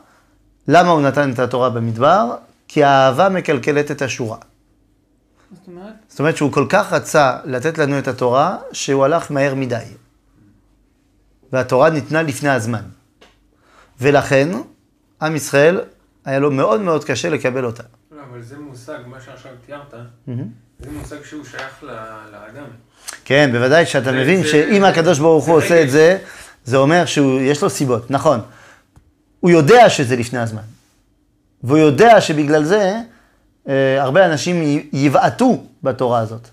[SPEAKER 1] למה הוא נתן את התורה במדבר? כי האהבה מקלקלת את השורה.
[SPEAKER 5] מה זאת אומרת?
[SPEAKER 1] זאת אומרת שהוא כל כך רצה לתת לנו את התורה, שהוא הלך מהר מדי. והתורה ניתנה לפני הזמן. ולכן, עם ישראל, היה לו מאוד מאוד קשה לקבל אותה.
[SPEAKER 2] לא, אבל זה מושג, מה שעכשיו תיארת, זה מושג שהוא שייך לאדם.
[SPEAKER 1] כן, בוודאי שאתה מבין שאם הקדוש ברוך הוא עושה את. זה, זה אומר שיש לו סיבות, נכון. הוא יודע שזה לפני הזמן. והוא יודע שבגלל זה אה, הרבה אנשים יבעטו בתורה הזאת.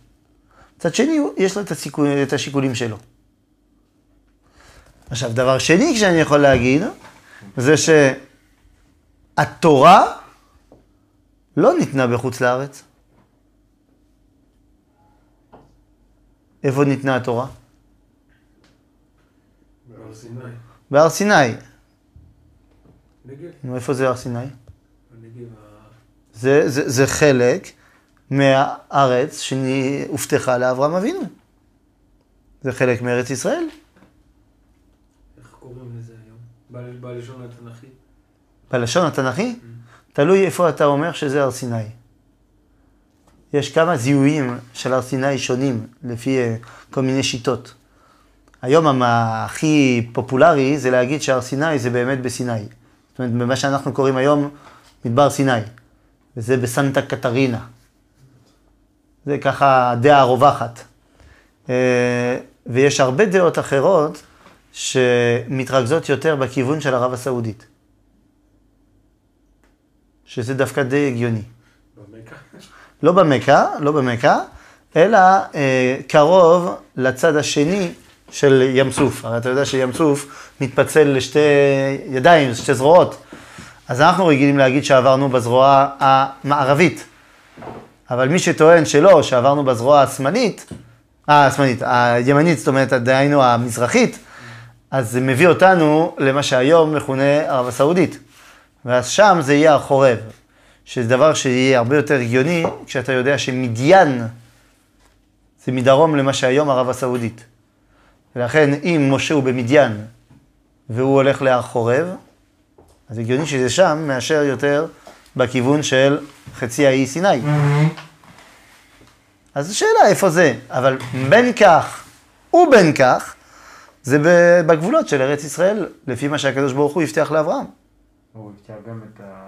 [SPEAKER 1] מצד שני, יש לו את, הסיכו, את השיקולים שלו. עכשיו, דבר שני שאני יכול להגיד, זה שהתורה לא ניתנה בחוץ לארץ. איפה ניתנה התורה?
[SPEAKER 2] בהר סיני.
[SPEAKER 1] בהר סיני.
[SPEAKER 2] נגב.
[SPEAKER 1] נו, איפה זה הר סיני?
[SPEAKER 2] הנגב ה...
[SPEAKER 1] זה, זה, זה חלק מהארץ שהובטחה לאברהם אבינו. זה חלק מארץ ישראל.
[SPEAKER 2] איך קוראים לזה היום? בל- בלשון התנ"כי.
[SPEAKER 1] בלשון התנ"כי, תלוי איפה אתה אומר שזה הר סיני. יש כמה זיהויים של הר סיני שונים, לפי אה, כל מיני שיטות. היום הכי פופולרי זה להגיד שהר סיני זה באמת בסיני. זאת אומרת, במה שאנחנו קוראים היום מדבר סיני. וזה בסנטה קטרינה. זה ככה הדעה הרווחת. אה, ויש הרבה דעות אחרות שמתרכזות יותר בכיוון של ערב הסעודית. שזה דווקא די הגיוני. לא במכה, לא במכה, אלא אה, קרוב לצד השני של ים סוף. הרי אתה יודע שים סוף מתפצל לשתי ידיים, שתי זרועות. אז אנחנו רגילים להגיד שעברנו בזרוע המערבית. אבל מי שטוען שלא, שעברנו בזרוע השמאלית, אה, השמאלית, הימנית, זאת אומרת, דהיינו המזרחית, אז זה מביא אותנו למה שהיום מכונה ערב הסעודית. ואז שם זה יהיה החורב, שזה דבר שיהיה הרבה יותר הגיוני כשאתה יודע שמדיין זה מדרום למה שהיום ערב הסעודית. ולכן אם משה הוא במדיין והוא הולך להר חורב, אז הגיוני שזה שם מאשר יותר בכיוון של חצי האי סיני. אז השאלה איפה זה, אבל בין כך ובין כך, זה בגבולות של ארץ ישראל, לפי מה שהקדוש ברוך הוא הבטיח לאברהם.
[SPEAKER 4] הוא הבטיח גם את ואברהם.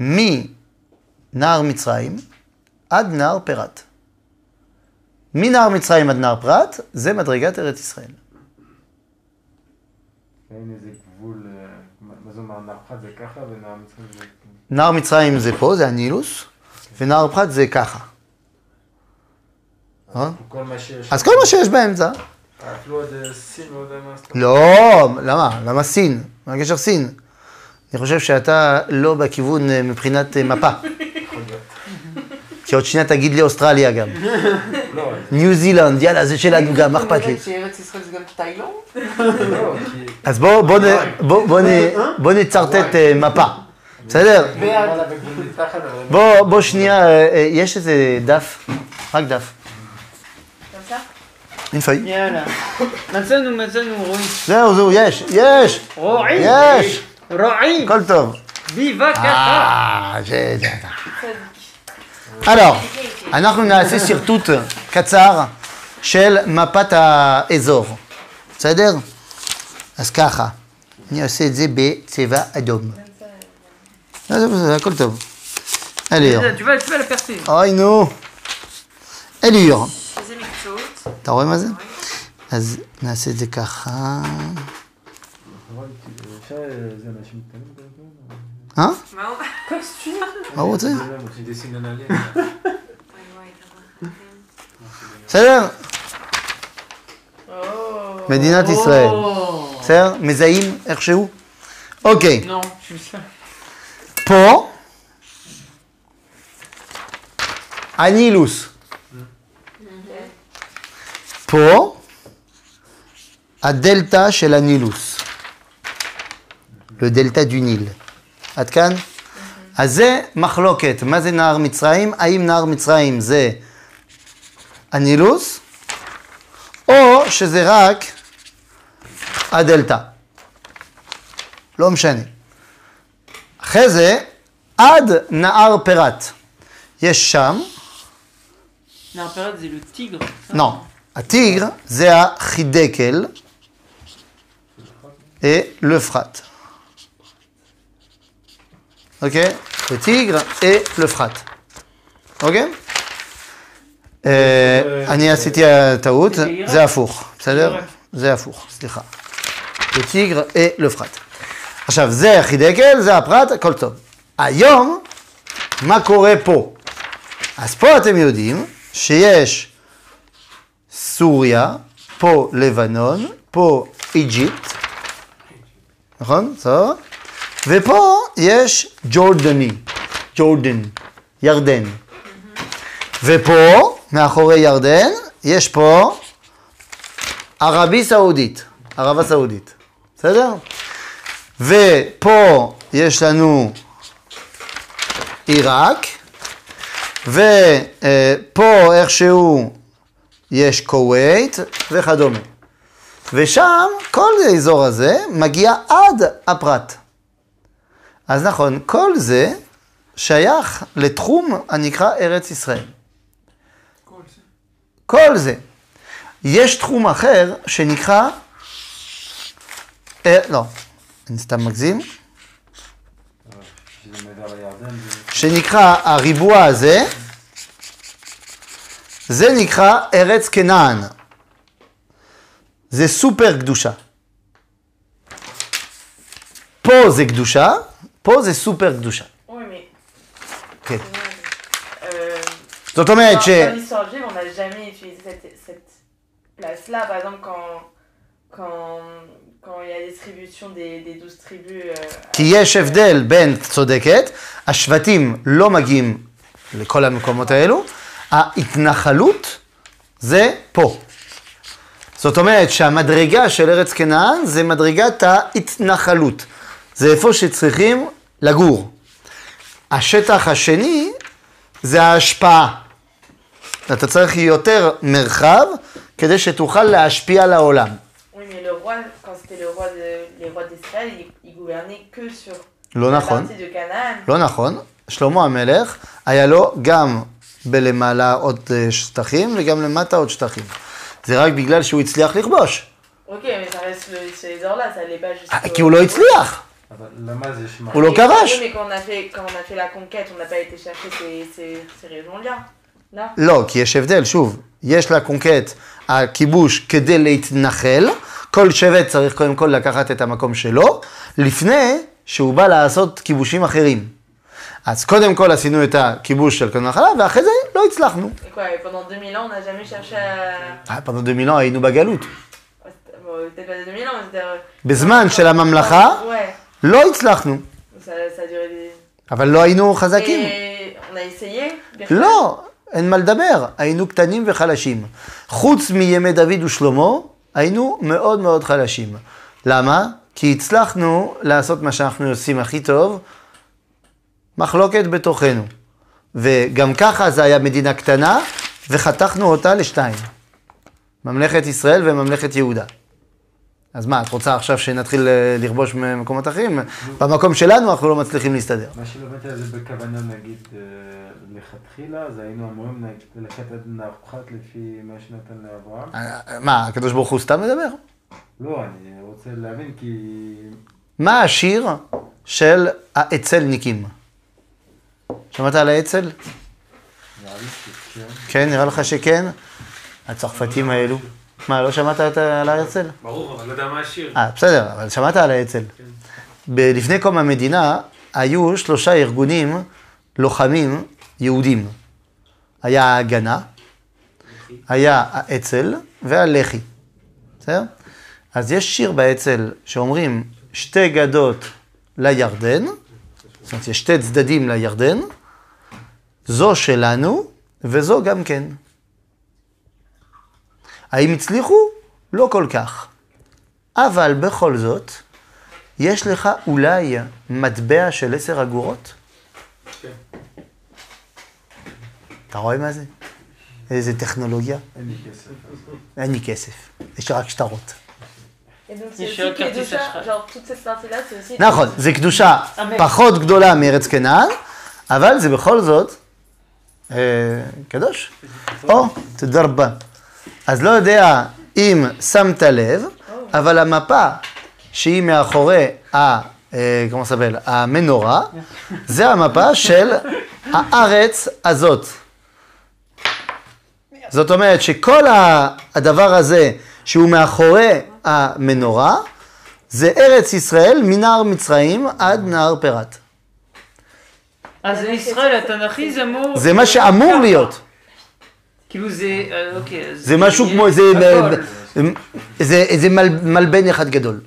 [SPEAKER 1] מנהר מצרים עד נהר פרת. מנהר מצרים עד נהר פרת, זה מדרגת ארץ ישראל.
[SPEAKER 4] אין איזה גבול, אה, מה מה זה אומר, נהר אחד זה ככה ונהר מצרים זה...
[SPEAKER 1] נהר מצרים זה פה, זה הנילוס, ונהר פרת זה ככה. אה? אז כל מה שיש באמצע.
[SPEAKER 4] אפילו עד אה, סין, לא יודע מה.
[SPEAKER 1] לא, למה? למה סין? מה הקשר סין? אני חושב שאתה לא בכיוון אה, מבחינת אה, מפה. כי עוד שנייה תגיד לי אוסטרליה גם. ניו זילנד, יאללה, זה שלנו גם, מה אכפת לי?
[SPEAKER 5] שארץ ישראל זה גם תאילנד?
[SPEAKER 4] כי...
[SPEAKER 1] אז בוא, בוא, נ- בוא, בוא, נ- בוא נצרטט אה, מפה, בסדר?
[SPEAKER 4] למעלה בגבול מתחת, אבל...
[SPEAKER 1] בוא, בוא שנייה, יש איזה דף, רק דף. אין פאי.
[SPEAKER 5] יאללה. מצאנו, מצאנו, רועי.
[SPEAKER 1] זהו, זהו, יש, יש,
[SPEAKER 5] רועי!
[SPEAKER 1] יש,
[SPEAKER 5] רועי!
[SPEAKER 1] הכל טוב.
[SPEAKER 5] ביבה ככה!
[SPEAKER 1] אה, זה... זה-
[SPEAKER 6] Sadique.
[SPEAKER 1] Alors, אנחנו נעשה שרטוט קצר של מפת האזור, בסדר? אז ככה, אני עושה את זה בצבע אדום.
[SPEAKER 6] Même ça, euh,
[SPEAKER 1] לא, זה בסדר, הכל טוב. אליר.
[SPEAKER 5] Tu vas, tu vas la percer.
[SPEAKER 1] אוי נו. אליר.
[SPEAKER 6] איזה מקצועות?
[SPEAKER 1] אתה רואה מה זה? אז נעשה את זה ככה.
[SPEAKER 4] אבל אפשר אה, זה אנשים קטנים גם כן?
[SPEAKER 1] אה?
[SPEAKER 6] מה הוא...
[SPEAKER 1] מה הוא רוצה?
[SPEAKER 4] זה להם
[SPEAKER 2] Tu
[SPEAKER 4] אותי.
[SPEAKER 2] dessines un alien.
[SPEAKER 6] וואי וואי, כמה.
[SPEAKER 1] בסדר?
[SPEAKER 6] או.
[SPEAKER 1] מדינת ישראל. בסדר? מזהים איכשהו? אוקיי.
[SPEAKER 5] Non, je suis ça.
[SPEAKER 1] פה, הנילוס. פה, הדלתא של הנילוס. לדלתא דו ניל. עד כאן? אז זה מחלוקת. מה זה נהר מצרים? האם נהר מצרים זה הנילוס, או שזה רק הדלתא. לא משנה. אחרי זה, עד נהר פירת. יש שם,
[SPEAKER 5] Non, période, c'est le tigre. ça.
[SPEAKER 1] לא, הטיגר זה החידקל, ולפחת. אוקיי? הטיגר ולפחת. אוקיי? אה, אני עשיתי טעות,
[SPEAKER 5] זה עיראק.
[SPEAKER 1] זה הפוך, בסדר?
[SPEAKER 5] עיראק.
[SPEAKER 1] זה הפוך, סליחה. הטיגר ולפחת. עכשיו, זה החידקל, זה הפרט, הכל טוב. היום, מה קורה פה? אז פה אתם יודעים שיש סוריה, פה לבנון, פה איג'יפט, נכון? בסדר? ופה יש ג'ורדני, ג'ורדן, ירדן. ופה, מאחורי ירדן, יש פה ערבי סעודית, ערבה סעודית, בסדר? ופה יש לנו עיראק, ופה איכשהו יש כווית וכדומה. ושם, כל האזור הזה מגיע עד הפרט. אז נכון, כל זה שייך לתחום הנקרא ארץ ישראל.
[SPEAKER 2] Cool, ça.
[SPEAKER 1] כל זה. יש תחום אחר שנקרא, אה, לא, אני סתם מגזים,
[SPEAKER 4] זה...
[SPEAKER 1] שנקרא הריבוע הזה, זה נקרא ארץ כנען. זה סופר קדושה. פה זה קדושה, פה זה סופר קדושה.
[SPEAKER 6] Oui, mais.
[SPEAKER 1] כן.
[SPEAKER 6] Euh,
[SPEAKER 1] זאת אומרת
[SPEAKER 6] dans,
[SPEAKER 1] ש...
[SPEAKER 6] dans l'histoire juive, on n'a jamais utilisé cette, cette place-là. Par exemple, quand, quand, quand il y a la distribution des, des 12 tribus. euh,
[SPEAKER 1] כי יש הבדל בין, צודקת, השבטים לא מגיעים לכל המקומות האלו, ההתנחלות זה פה. זאת אומרת שהמדרגה של ארץ כנען זה מדרגת ההתנחלות. זה איפה שצריכים לגור. השטח השני זה ההשפעה. אתה צריך יותר מרחב כדי שתוכל להשפיע על העולם. לא נכון. לא נכון. שלמה המלך, היה לו גם בלמעלה עוד אה, שטחים וגם למטה עוד שטחים. זה רק בגלל שהוא הצליח לכבוש.
[SPEAKER 6] Jusqu'au...
[SPEAKER 1] כי הוא לא הצליח.
[SPEAKER 4] אבל למה זה שמע?
[SPEAKER 1] הוא לא
[SPEAKER 6] Mais-
[SPEAKER 1] כבש.
[SPEAKER 6] Oui, mais quand on, a fait, quand on a fait la conquête, on n'a pas été chercher ces, ces, ces régions-là. Là.
[SPEAKER 1] לא, כי יש הבדל, שוב, יש לקונקט הכיבוש כדי להתנחל, כל שבט צריך קודם כל לקחת את המקום שלו, לפני שהוא בא לעשות כיבושים אחרים. אז קודם כל עשינו את הכיבוש של קודם החלה, ואחרי זה לא הצלחנו.
[SPEAKER 6] Et quoi, et pendant 2000 ans, on n'a jamais cherché à...
[SPEAKER 1] אה, פרנו דמינו היינו בגלות.
[SPEAKER 6] Bon, peut-être pas 2000 ans, mais c'était... euh,
[SPEAKER 1] בזמן של הממלכה,
[SPEAKER 6] Ouais,
[SPEAKER 1] לא הצלחנו,
[SPEAKER 6] ça, ça a duré des...
[SPEAKER 1] אבל לא היינו חזקים.
[SPEAKER 6] Et on a essayé de faire-
[SPEAKER 1] לא, אין מה לדבר, היינו קטנים וחלשים. חוץ מימי דוד ושלמה, היינו מאוד מאוד חלשים. למה? כי הצלחנו לעשות מה שאנחנו עושים הכי טוב, מחלוקת בתוכנו. וגם ככה זה היה מדינה קטנה, וחתכנו אותה לשתיים. ממלכת ישראל וממלכת יהודה. אז מה, את רוצה עכשיו שנתחיל אה, לכבוש ממקומות אחרים? במקום שלנו אנחנו לא מצליחים להסתדר.
[SPEAKER 4] מה שלא הבנתי על זה בכוונה נגיד אה, לכתחילה, אז היינו אמורים ללכת עד נהר פחת לפי מה שנתן לאברהם.
[SPEAKER 1] אה, מה, הקדוש ברוך הוא סתם מדבר?
[SPEAKER 4] לא, אני רוצה להבין כי...
[SPEAKER 1] מה השיר של האצלניקים? שמעת על האצל?
[SPEAKER 4] נראה לי שכן.
[SPEAKER 1] כן, נראה לך שכן? הצרפתים האלו. מה, לא שמעת את- על האצ"ל?
[SPEAKER 2] ברור, אבל לא יודע מה השיר.
[SPEAKER 1] אה, בסדר, אבל שמעת על האצ"ל. ב- לפני קום המדינה היו שלושה ארגונים לוחמים יהודים. היה ההגנה, היה האצ"ל והלח"י. בסדר? אז יש שיר באצ"ל שאומרים שתי גדות לירדן, זאת אומרת, יש שתי צדדים לירדן, זו שלנו וזו גם כן. האם הצליחו? לא כל כך. אבל בכל זאת, יש לך אולי מטבע של עשר אגורות?
[SPEAKER 2] כן.
[SPEAKER 1] אתה רואה מה זה? איזה טכנולוגיה?
[SPEAKER 4] אין לי כסף. אז-
[SPEAKER 1] אין לי כסף, יש רק שטרות.
[SPEAKER 6] Aussi.
[SPEAKER 1] נכון, זה קדושה. פחות גדולה מארץ כנען, אבל זה בכל זאת אה, קדוש. או, תודה רבה. אז לא יודע אם שמת לב, אבל המפה שהיא מאחורי ה... אה, כמו סבל, המנורה, זה המפה של הארץ הזאת. זאת אומרת שכל ה- הדבר הזה שהוא מאחורי המנורה, זה ארץ ישראל מנהר מצרים עד נהר פרת.
[SPEAKER 5] אז ישראל התנ"כי זה אמור...
[SPEAKER 1] זה מה שאמור
[SPEAKER 5] ככה.
[SPEAKER 1] להיות.
[SPEAKER 5] כאילו זה... אה, אוקיי.
[SPEAKER 1] זה משהו כמו, זה,
[SPEAKER 5] הכל.
[SPEAKER 1] זה, זה מל, מלבן אחד גדול.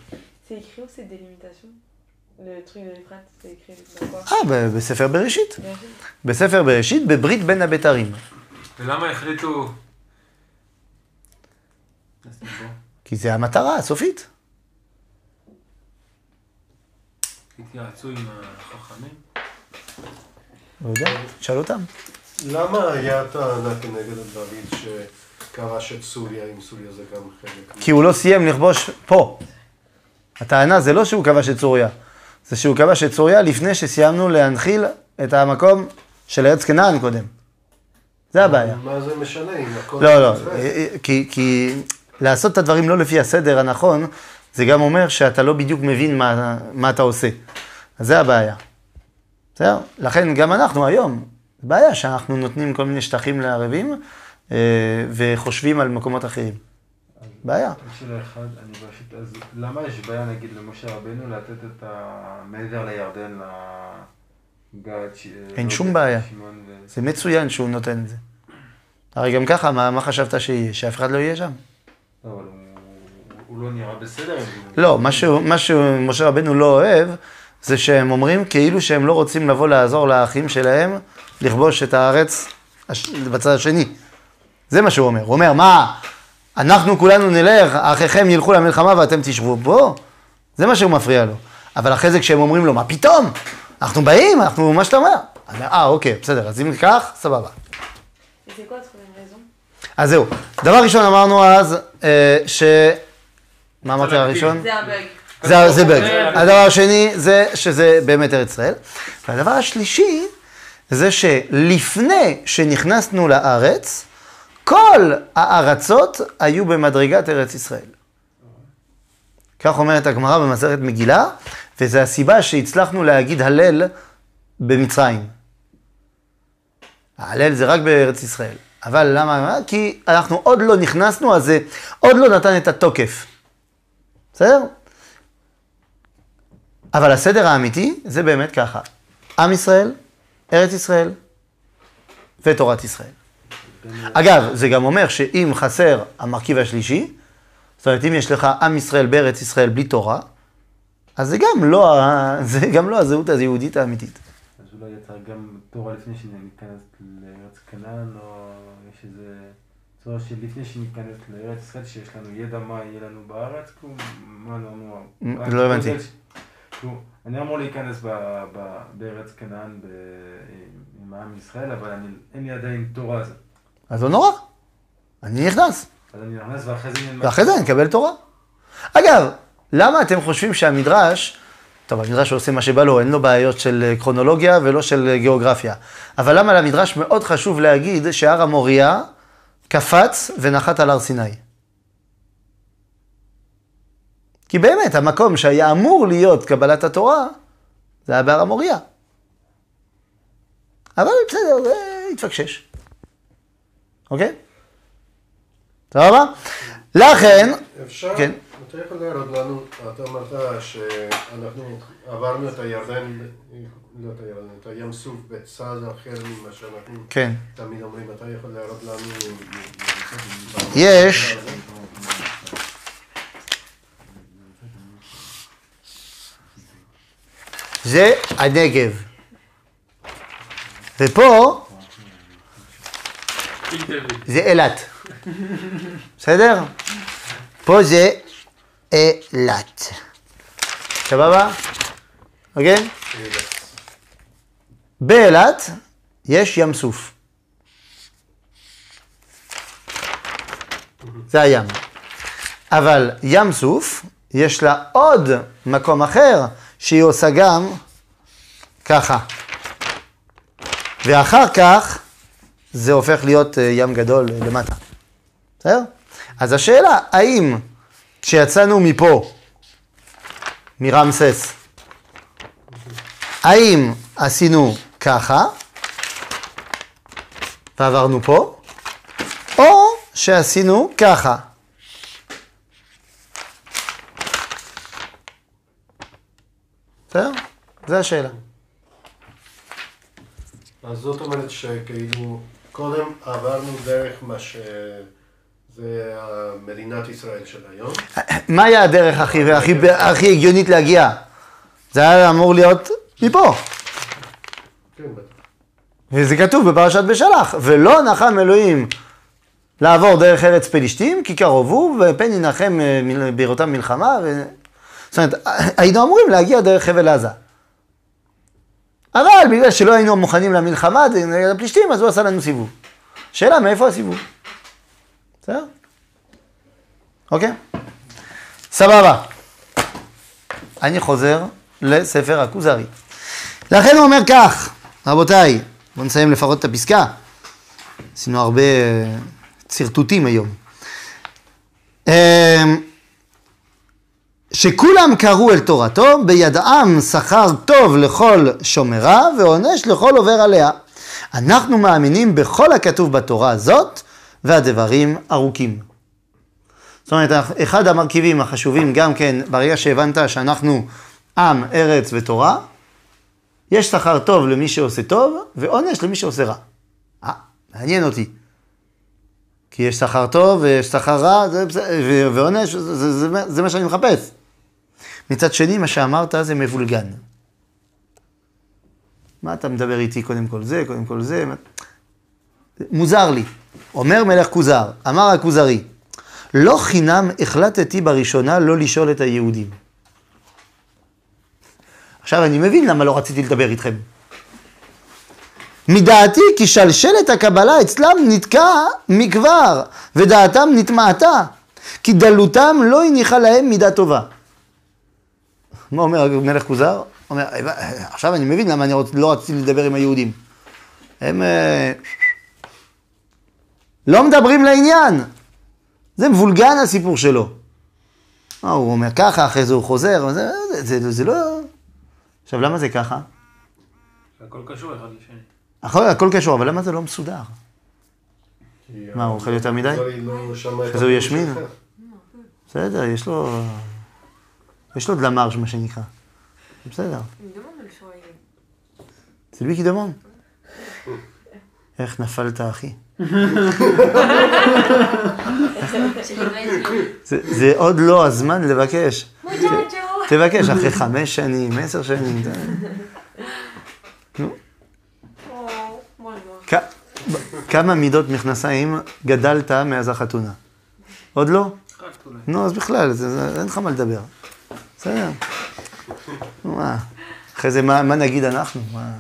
[SPEAKER 6] C'est écrit où ces délimitations Le truc de l'Euphrate, c'est écrit dans quoi
[SPEAKER 1] אה, בספר בראשית.
[SPEAKER 6] Vu.
[SPEAKER 1] בספר בראשית, בברית בין הבתרים.
[SPEAKER 2] ולמה החליטו...
[SPEAKER 1] כי זה המטרה הסופית.
[SPEAKER 2] התייעצו עם החכמים?
[SPEAKER 1] לא יודע, תשאל אותם.
[SPEAKER 3] למה היה טענה כנגד דוד שכבש את סוריה, אם סוריה זה גם חלק?
[SPEAKER 1] כי הוא לא סיים לכבוש פה. הטענה זה לא שהוא כבש את סוריה, זה שהוא כבש את סוריה לפני שסיימנו להנחיל את המקום של ארץ כנען קודם. זה הבעיה.
[SPEAKER 3] מה זה משנה אם הכל...
[SPEAKER 1] לא, לא? אה, אה, כי, כי לעשות את הדברים לא לפי הסדר הנכון, זה גם אומר שאתה לא בדיוק מבין מה, מה אתה עושה. אז זה הבעיה. בסדר? לכן גם אנחנו היום, בעיה שאנחנו נותנים כל מיני שטחים לערבים אה, וחושבים על מקומות אחרים. בעיה.
[SPEAKER 4] שאלה אחת, אני פשוט, אז למה יש בעיה נגיד למשה רבנו לתת את ה... מעבר לירדן לגת ש...
[SPEAKER 1] אין
[SPEAKER 4] לא
[SPEAKER 1] שום בעיה. זה מצוין שהוא נותן את זה. הרי גם ככה, מה, מה חשבת שיהיה? שאף אחד לא יהיה שם?
[SPEAKER 4] לא, אבל הוא- הוא לא נראה בסדר.
[SPEAKER 1] לא, מה שמשה רבנו לא אוהב, זה שהם אומרים כאילו שהם לא רוצים לבוא לעזור לאחים שלהם לכבוש את הארץ הש- בצד השני. זה מה שהוא אומר. הוא אומר, מה, אנחנו כולנו נלך, אחיכם ילכו למלחמה ואתם תשבו פה? זה מה שהוא מפריע לו. אבל אחרי זה כשהם אומרים לו, מה פתאום? אנחנו באים, אנחנו, מה שאתה אומר. אני אומר, אה, אוקיי, בסדר, אז אם כך, סבבה. אז זהו. דבר ראשון אמרנו אז, אה, ש... מה אמרתי. הראשון?
[SPEAKER 6] Un bug.
[SPEAKER 1] זה, זה בג. הדבר השני זה שזה באמת ארץ ישראל. והדבר השלישי זה שלפני שנכנסנו לארץ, כל הארצות היו במדרגת ארץ ישראל. כך אומרת הגמרא במסכת מגילה, וזו הסיבה שהצלחנו להגיד הלל במצרים. ההלל זה רק בארץ ישראל. אבל למה? כי אנחנו עוד לא נכנסנו, אז זה עוד לא נתן את התוקף. בסדר? אבל הסדר האמיתי זה באמת ככה. עם ישראל, ארץ ישראל ותורת ישראל. אגב, זה גם אומר שאם חסר המרכיב השלישי, זאת אומרת, אם יש לך עם ישראל בארץ ישראל בלי תורה, אז זה גם לא, זה גם לא הזהות היהודית האמיתית.
[SPEAKER 4] אז אולי יצא גם תורה לפני שניכנס לארץ כנען, או יש איזה צורה שלפני שניכנס לארץ ישראל, שיש לנו ידע מה יהיה לנו בארץ, כאילו, מה לא אמור...
[SPEAKER 1] לא הבנתי.
[SPEAKER 4] כאילו, אני אמור להיכנס ב- ב- בארץ כנען ב- עם עם ישראל, אבל אני- אין לי עדיין תורה הזאת.
[SPEAKER 1] אז לא נורא, אני נכנס,
[SPEAKER 4] אז אני נכנס ואחרי זה... אני-
[SPEAKER 1] ואחרי זה אני אקבל תורה. אגב, למה אתם חושבים שהמדרש, טוב, המדרש עושה מה שבא לו, אין לו בעיות של אה, כרונולוגיה ולא של אה, גיאוגרפיה, אבל למה למדרש מאוד חשוב להגיד שהר המוריה קפץ ונחת על הר סיני? כי באמת, המקום שהיה אמור להיות קבלת התורה, זה היה בהר המוריה. אבל בסדר, זה התפקשש. אוקיי? סבבה? לכן,
[SPEAKER 3] אפשר,
[SPEAKER 1] כן.
[SPEAKER 3] אתה יכול להראות לנו, אתה אמרת שאנחנו עברנו את הירדן, לא את הירדן, את הים סוף בצד אחר ממה שאנחנו
[SPEAKER 1] כן,
[SPEAKER 3] תמיד אומרים, אתה יכול להראות לנו...
[SPEAKER 1] יש, זה הנגב. ופה
[SPEAKER 2] אינטרנט.
[SPEAKER 1] זה אילת. בסדר? פה זה אילת. סבבה? אוקיי? באילת יש ים סוף. זה הים. אבל ים סוף, יש לה עוד מקום אחר שהיא עושה גם ככה. ואחר כך זה הופך להיות אה, ים גדול אה, למטה. בסדר? אז השאלה, האם כשיצאנו מפה, מרמסס, האם עשינו ככה, ועברנו פה, או שעשינו ככה. בסדר? זו השאלה.
[SPEAKER 3] אז זאת אומרת שכאילו, קודם עברנו דרך מה ש... זה מדינת ישראל של היום.
[SPEAKER 1] מה היה הדרך הכי, הכי, הכי הגיונית להגיע? זה היה אמור להיות מפה.
[SPEAKER 3] כן.
[SPEAKER 1] וזה כתוב בפרשת בשלח, ולא נחם אלוהים לעבור דרך ארץ פלישתים, כי קרוב הוא, ופן ינחם אה, בראותם מלחמה. ו... זאת אומרת, היינו אמורים להגיע דרך חבל עזה. אבל בגלל שלא היינו מוכנים למלחמה נגד הפלישתים, אז הוא עשה לנו סיבוב. שאלה, מאיפה הסיבוב? בסדר? אוקיי? סבבה. אני חוזר לספר הכוזרי. לכן הוא אומר כך, רבותיי, בואו נסיים לפחות את הפסקה. עשינו הרבה שרטוטים היום. אה, שכולם קראו אל תורתו, בידעם שכר טוב לכל שומרה ועונש לכל עובר עליה. אנחנו מאמינים בכל הכתוב בתורה הזאת, והדברים ארוכים. זאת אומרת, אחד המרכיבים החשובים גם כן, ברגע שהבנת שאנחנו עם, ארץ ותורה, יש שכר טוב למי שעושה טוב, ועונש למי שעושה רע. אה, מעניין אותי. כי יש שכר טוב ויש שכר רע, ועונש, זה, זה, זה, זה מה שאני מחפש. מצד שני, מה שאמרת זה מבולגן. מה אתה מדבר איתי קודם כל זה, קודם כל זה? מוזר לי. אומר מלך כוזר, אמר הכוזרי, לא חינם החלטתי בראשונה לא לשאול את היהודים. עכשיו אני מבין למה לא רציתי לדבר איתכם. מדעתי כי שלשלת הקבלה אצלם נתקע מכבר, ודעתם נטמעתה, כי דלותם לא הניחה להם מידה טובה. מה אומר מלך כוזר? אומר, עכשיו אני מבין למה אני רוצ, לא רציתי לדבר עם היהודים. הם אה, לא מדברים לעניין. זה מבולגן הסיפור שלו. אה, הוא אומר ככה, אחרי זה הוא חוזר, זה, זה, זה, זה לא... עכשיו, למה זה ככה?
[SPEAKER 2] הכל קשור אחד לשני.
[SPEAKER 1] הכל, הכל קשור, אבל למה זה לא מסודר? מה, הוא אוכל יותר מדי?
[SPEAKER 3] הכוזרי לא את
[SPEAKER 1] אז הוא ישמין? בסדר, יש לו... יש לו דלמרש, מה שנקרא. בסדר. C'est lui qui demande. איך נפלת, אחי? זה, זה עוד לא הזמן לבקש. תבקש אחרי חמש שנים, עשר שנים. ת- נו. כ- כמה מידות מכנסיים גדלת מאז החתונה? עוד לא?
[SPEAKER 2] רק אולי.
[SPEAKER 1] נו, אז בכלל, זה, זה, אין לך מה לדבר. בסדר. נו, מה? אחרי זה, מה, מה נגיד אנחנו? מה?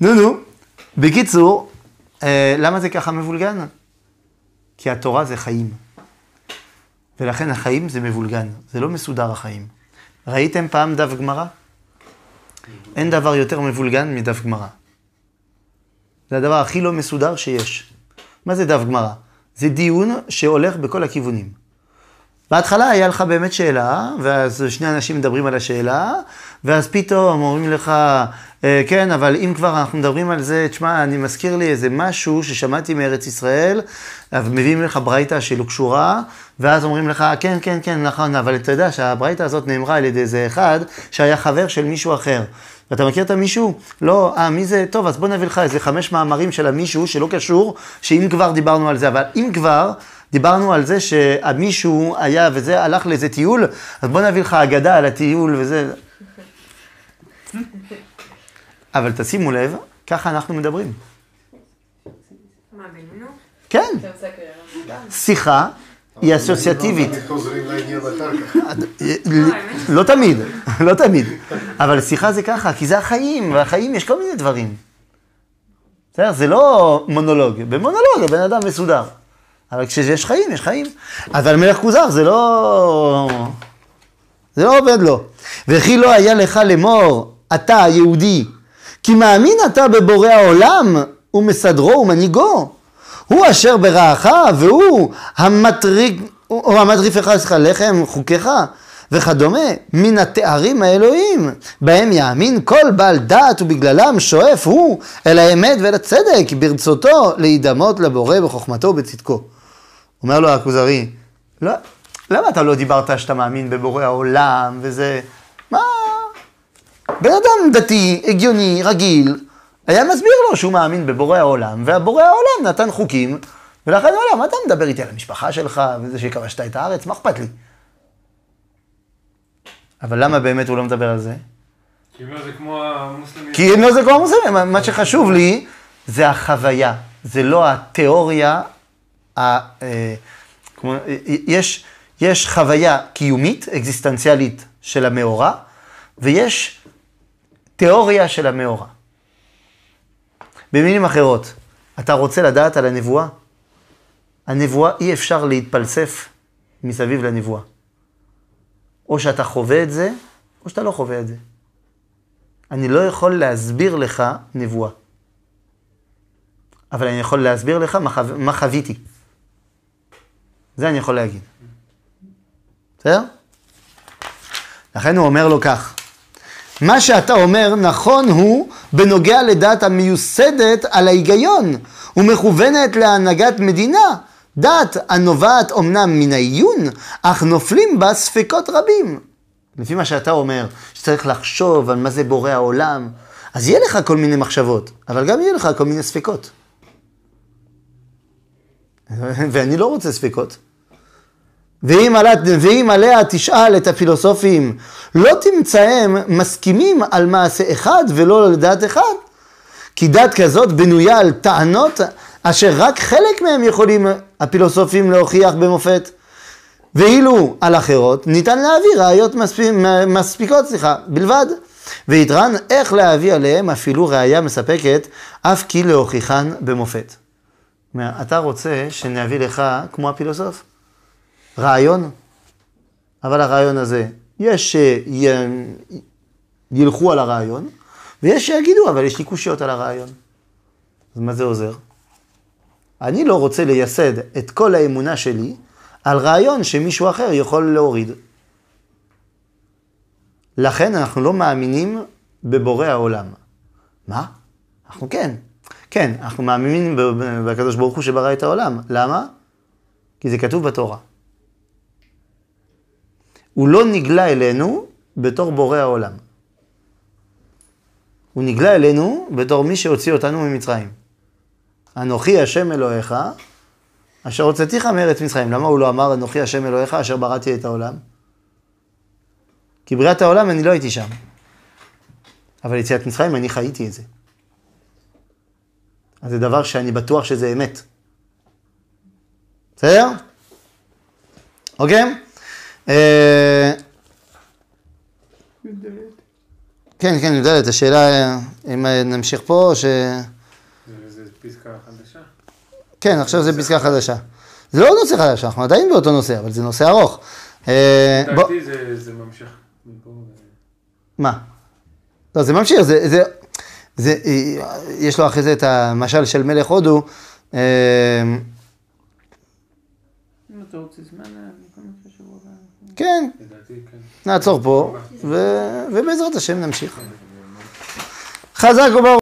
[SPEAKER 1] נו, נו. בקיצור, אה, למה זה ככה מבולגן? כי התורה זה חיים. ולכן החיים זה מבולגן, זה לא מסודר החיים. ראיתם פעם דף גמרא? אין דבר יותר מבולגן מדף גמרא. זה הדבר הכי לא מסודר שיש. מה זה דף גמרא? זה דיון שהולך בכל הכיוונים. בהתחלה היה לך באמת שאלה, ואז שני אנשים מדברים על השאלה, ואז פתאום אומרים לך, "אה, כן, אבל אם כבר אנחנו מדברים על זה, תשמע, אני מזכיר לי איזה משהו ששמעתי מארץ ישראל, ומביאים לך ברייתא שלא קשורה, ואז אומרים לך, כן, כן, כן, נכון, אבל אתה יודע שהברייתא הזאת נאמרה על ידי איזה אחד שהיה חבר של מישהו אחר. ואתה מכיר את המישהו? לא, אה, מי זה? טוב, אז בוא נביא לך איזה חמש מאמרים של המישהו שלא קשור, שאם כבר דיברנו על זה, אבל אם כבר דיברנו על זה שהמישהו היה וזה הלך לאיזה טיול, אז בוא נביא לך אגדה על הטיול וזה. אבל תשימו לב, ככה אנחנו מדברים.
[SPEAKER 6] מה, בינינו?
[SPEAKER 1] כן. שיחה היא אסוציאטיבית.
[SPEAKER 3] חוזרים לעניין אחר כך.
[SPEAKER 1] לא תמיד, לא תמיד. אבל שיחה זה ככה, כי זה החיים, והחיים יש כל מיני דברים. בסדר? זה לא מונולוג. במונולוג הבן אדם מסודר. אבל כשיש חיים, יש חיים. אבל מלך כוזר זה לא... זה לא עובד לו. וכי לא היה לך לאמור, אתה היהודי, כי מאמין אתה בבורא העולם ומסדרו ומנהיגו. הוא אשר ברעך והוא המטריק, או המטריפך לך לחם חוקיך וכדומה, מן התארים האלוהים, בהם יאמין כל בעל דעת ובגללם שואף הוא אל האמת ואל הצדק, ברצותו להידמות לבורא בחוכמתו ובצדקו. אומר לו הכוזרי, לא, למה אתה לא דיברת שאתה מאמין בבורא העולם וזה, מה? בן אדם דתי, הגיוני, רגיל, היה מסביר לו שהוא מאמין בבורא העולם, והבורא העולם נתן חוקים, ולכן העולם, מה אתה מדבר איתי על המשפחה שלך, וזה שכבשת את הארץ, מה אכפת לי? אבל למה באמת הוא לא מדבר על זה?
[SPEAKER 2] כי הוא אומר, זה כמו המוסלמים.
[SPEAKER 1] כי אם לא זה כמו המוסלמים, מה שחשוב לי זה החוויה, זה לא התיאוריה, ה, אה, אה, יש, יש חוויה קיומית, אקזיסטנציאלית של המאורע, ויש תיאוריה של המאורע. במילים אחרות, אתה רוצה לדעת על הנבואה? הנבואה, אי אפשר להתפלסף מסביב לנבואה. או שאתה חווה את זה, או שאתה לא חווה את זה. אני לא יכול להסביר לך נבואה. אבל אני יכול להסביר לך מה, חו... מה חוויתי. זה אני יכול להגיד. בסדר? לכן הוא אומר לו כך, מה שאתה אומר נכון הוא בנוגע לדעת המיוסדת על ההיגיון ומכוונת להנהגת מדינה, דעת הנובעת אמנם מן העיון, אך נופלים בה ספקות רבים. לפי מה שאתה אומר, שצריך לחשוב על מה זה בורא העולם, אז יהיה לך כל מיני מחשבות, אבל גם יהיה לך כל מיני ספקות. ואני לא רוצה ספקות. ואם, עליה, ואם עליה תשאל את הפילוסופים, לא תמצאם מסכימים על מעשה אחד ולא לדעת אחד, כי דת כזאת בנויה על טענות אשר רק חלק מהם יכולים הפילוסופים להוכיח במופת. ואילו על אחרות ניתן להביא ראיות מספיק, מספיקות, סליחה, בלבד. ויתרן איך להביא עליהם אפילו ראיה מספקת, אף כי להוכיחן במופת. אתה רוצה שנביא לך כמו הפילוסוף? רעיון, אבל הרעיון הזה, יש שילכו על הרעיון, ויש שיגידו, אבל יש לי קושיות על הרעיון. אז מה זה עוזר? אני לא רוצה לייסד את כל האמונה שלי על רעיון שמישהו אחר יכול להוריד. לכן אנחנו לא מאמינים בבורא העולם. מה? אנחנו כן. כן, אנחנו מאמינים בקדוש ברוך הוא שברא את העולם. למה? כי זה כתוב בתורה. הוא לא נגלה אלינו בתור בורא העולם. הוא נגלה אלינו בתור מי שהוציא אותנו ממצרים. אנוכי השם אלוהיך, אשר הוצאתיך מארץ מצרים. למה הוא לא אמר אנוכי השם אלוהיך אשר בראתי את העולם? כי בריאת העולם אני לא הייתי שם. אבל יציאת מצרים אני חייתי את זה. אז זה דבר שאני בטוח שזה אמת. בסדר? אוקיי? אה, כן, כן, יודעת, השאלה אם נמשיך פה או ש...
[SPEAKER 2] זה פסקה חדשה.
[SPEAKER 1] כן, עכשיו זה פסקה חדשה. זה לא נושא חדש, אנחנו עדיין באותו נושא, אבל זה נושא ארוך. אה,
[SPEAKER 2] לדעתי זה- זה ממשיך.
[SPEAKER 1] מה? לא, זה ממשיך, זה, זה, זה, אה, יש לו אחרי זה את המשל של מלך הודו, אה,
[SPEAKER 5] אם אתה רוצה זמן, אני יכול לעשות שבוע הבא.
[SPEAKER 1] כן,
[SPEAKER 2] כן.
[SPEAKER 1] נעצור פה, ובעזרת השם נמשיך. חזק וברוך.